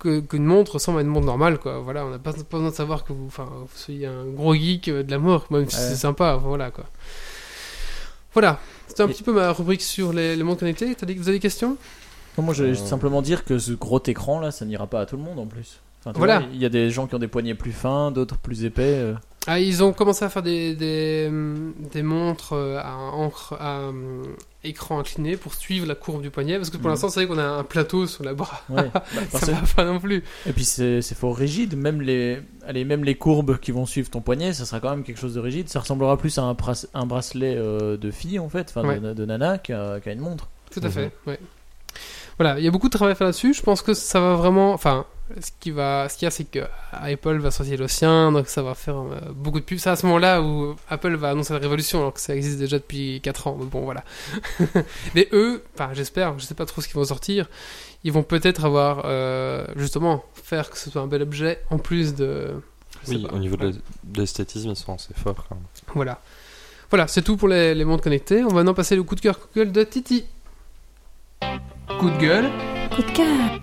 S2: que, qu'une montre ressemble à une montre normale. Quoi. Voilà, on n'a pas, pas besoin de savoir que vous, enfin, vous soyez un gros geek de la mort, même si
S4: Ouais.
S2: c'est sympa. Voilà. Quoi. Voilà, c'était un
S4: Et-
S2: petit peu ma rubrique sur les, les montres connectées. T'as vous avez des questions?
S4: Non, moi, je vais
S3: Euh.
S4: simplement dire que ce gros écran là, ça n'ira pas à tout le monde en plus. Enfin,
S2: Voilà.
S4: Il y a des gens qui ont des poignets plus fins, d'autres plus épais. euh.
S2: Ah, ils ont commencé à faire des, des, des montres euh, à, encre, à écran incliné pour suivre la courbe du poignet. Parce que pour
S4: Mhm.
S2: l'instant, c'est vrai qu'on a un plateau sur la bras.
S4: Ouais. (laughs) Bah,
S2: Ça va pas non plus.
S4: Et puis c'est fort rigide, même les, allez, même les courbes qui vont suivre ton poignet, ça sera quand même quelque chose de rigide. Ça ressemblera plus à un, bracelet euh, de fille en fait, enfin de, de nana qu'à une montre.
S2: Tout à
S3: Mhm.
S2: fait, ouais. Voilà, il y a beaucoup de travail à faire là-dessus. Je pense que ça va vraiment. Enfin, ce qui va, ce qu'il y a, c'est que Apple va sortir le sien, donc ça va faire euh, beaucoup de pubs. C'est à ce moment-là où Apple va annoncer la révolution, alors que ça existe déjà depuis 4 ans. Mais bon, voilà. (laughs) Mais eux, enfin, j'espère, je sais pas trop ce qu'ils vont sortir. Ils vont peut-être avoir, euh, justement, faire que ce soit un bel objet en plus de.
S3: Oui,
S2: pas.
S3: au niveau de
S2: Ouais.
S3: l'es- de l'esthétisme, ils sont assez forts. quand même.
S2: Voilà. Voilà, c'est tout pour les, les montres connectées. On va maintenant passer le coup de cœur gueule de Titi. Coup de gueule.
S5: Coup de cœur.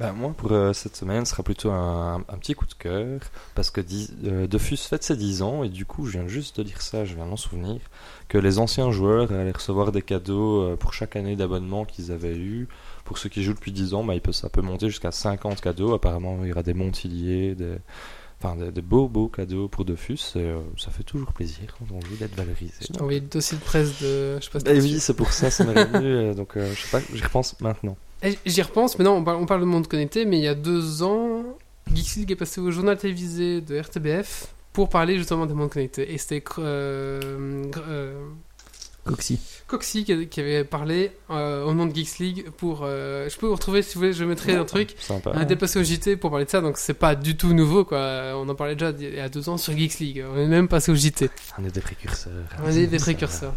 S3: Ben, moi, pour euh, cette semaine, ce sera plutôt un, un petit coup de cœur, parce que dix- euh, fête ses 10 ans, et du coup, je viens juste de dire ça, je viens m'en souvenir, que les anciens joueurs allaient recevoir des cadeaux euh, pour chaque année d'abonnement qu'ils avaient eu. Pour ceux qui jouent depuis 10 ans, ben, il peut, ça peut monter jusqu'à 50 cadeaux. Apparemment, il y aura des montiliers, des, enfin, des, des beaux, beaux cadeaux pour Dofus, et euh, ça fait toujours plaisir quand on joue d'être valorisé.
S2: J'ai envoyé le dossier de presse de. Je sais pas si
S3: Eh
S2: t'as
S3: oui, c'est pour ça, ça m'est (laughs) revenu, euh, donc euh, je sais pas, j'y repense maintenant.
S2: Eh, J'y repense, mais non, on parle, on parle de monde connecté, mais il y a deux ans, Geeks League est passé au journal télévisé de RTBF pour parler justement des mondes connectés. Et c'était euh, euh,
S4: Coxy.
S2: Coxy qui, avait parlé euh, au nom de Geeks League pour. euh, je peux vous retrouver si vous voulez, je mettrai un truc.
S3: Sympa.
S2: On a dépassé au JT pour parler de ça, donc c'est pas du tout nouveau quoi. On en parlait déjà il y a deux ans sur Geeks League. On est même passé au JT.
S3: On est des précurseurs.
S2: On est des précurseurs.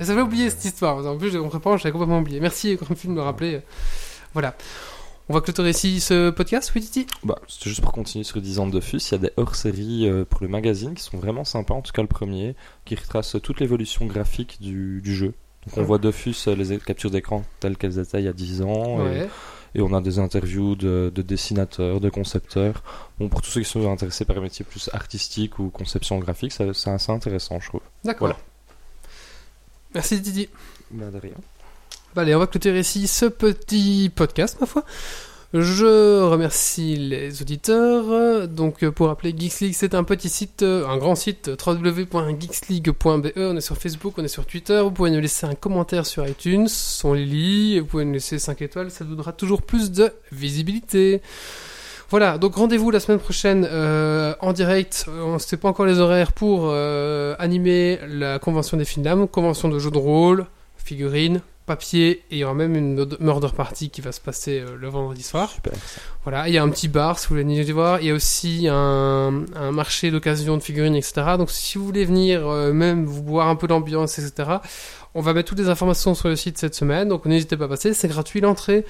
S2: Et ça fait oublier cette histoire. En plus, on prépare, j'avais complètement oublié. Merci, Grand Film, de me rappeler. Voilà. On va clôturer ici ce podcast, oui, Titi
S3: Bah, c'était juste pour continuer sur 10 ans de Dofus, il y a des hors-séries euh, pour le magazine qui sont vraiment sympas, en tout cas le premier, qui retrace toute l'évolution graphique du, du jeu. Donc on voit Dofus, euh, les captures d'écran telles qu'elles étaient il y a 10 ans, et,
S2: Ouais.
S3: et on a des interviews de, de dessinateurs, de concepteurs. Bon, pour tous ceux qui sont intéressés par les métiers plus artistiques ou conception graphique, c'est assez intéressant, je trouve.
S2: D'accord.
S3: Voilà.
S2: Merci, Titi.
S3: Bah, de rien.
S2: Bah, allez, on va clôturer ici ce petit podcast, ma foi. Je remercie les auditeurs. Donc, euh, pour rappeler, Geeks League, c'est un petit site, euh, un grand site, www.geeksleague.be. On est sur Facebook, on est sur Twitter. Vous pouvez nous laisser un commentaire sur iTunes, on les lit. Vous pouvez nous laisser 5 étoiles, ça donnera toujours plus de visibilité. Voilà, donc rendez-vous la semaine prochaine euh, en direct. Euh, On ne sait pas encore les horaires pour euh, animer la convention des films convention de jeux de rôle, figurines, papier, et il y aura même une murder party qui va se passer euh, le vendredi soir.
S3: Super.
S2: Voilà, il y a un petit bar si vous voulez venir voir. Il y a aussi un, un marché d'occasion de figurines, etc. Donc si vous voulez venir euh, même vous boire un peu d'ambiance, etc. On va mettre toutes les informations sur le site cette semaine. Donc n'hésitez pas à passer, c'est gratuit l'entrée.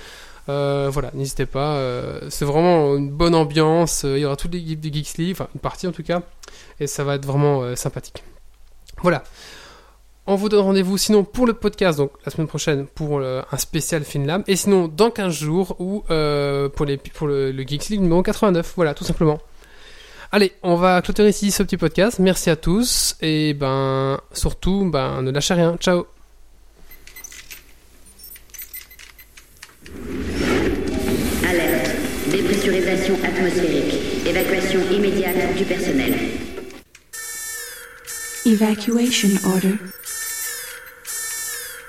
S2: Euh, voilà, n'hésitez pas. euh, c'est vraiment une bonne ambiance. euh, Il y aura toute l'équipe de Geeks League, enfin une partie en tout cas, et ça va être vraiment sympathique. Voilà. On vous donne rendez-vous sinon pour le podcast, donc la semaine prochaine pour euh, un spécial Finlam, et sinon dans 15 jours ou euh, pour, les, pour le, le Geeks League numéro 89. Voilà, tout simplement. Allez, on va clôturer ici ce petit podcast. Merci à tous, et ben surtout, ben ne lâchez rien. Ciao
S7: Alerte. Dépressurisation atmosphérique. Évacuation immédiate du personnel.
S5: Evacuation order.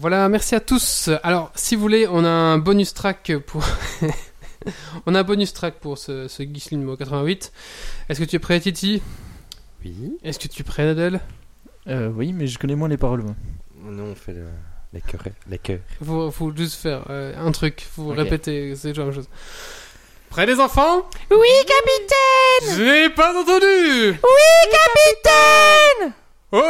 S2: Voilà, merci à tous. Alors, si vous voulez, on a un bonus track pour. (laughs) on a un bonus track pour ce, ce Geeks League numéro 88. Est-ce que tu es prêt, Titi?
S3: Oui.
S2: Est-ce que tu es prêt, Nadel?
S4: Euh, oui, mais je connais moins les paroles. moi.
S3: Nous, on fait le- les cœurs. Les cœurs.
S2: faut, faut juste faire euh, un truc. Faut répéter, c'est toujours la même chose. Prêt, les enfants?
S5: Oui, capitaine
S2: Je n'ai pas entendu
S5: Oui, capitaine
S2: Ok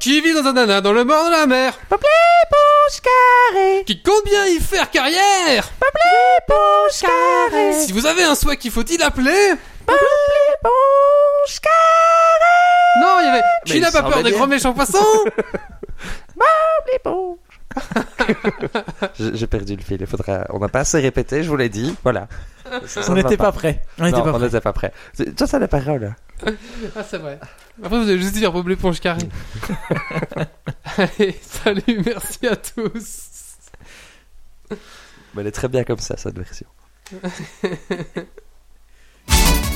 S2: qui vit dans un nana dans le bord de la mer.
S5: Ponche carré,
S2: Qui compte bien y faire carrière.
S5: ponche carré,
S2: Si vous avez un souhait qu'il faut-il appeler.
S5: ponche carré,
S2: Non, il y avait.
S3: Mais
S2: Qui n'a pas peur des
S3: bien.
S2: grands méchants poissons
S5: les ponches.
S3: J'ai perdu le fil. Il faudra. On n'a pas assez répété, je vous l'ai dit. Voilà. Ça, (laughs) ça
S4: On n'était pas prêts. On n'était pas
S3: on
S4: prêts.
S3: n'était pas prêt. Toi, ça la parole.
S2: Ah, c'est vrai. Après, vous allez juste dire Bob l'éponge carré. (laughs) allez, salut, merci à tous.
S3: Mais elle est très bien comme ça, cette version. (laughs)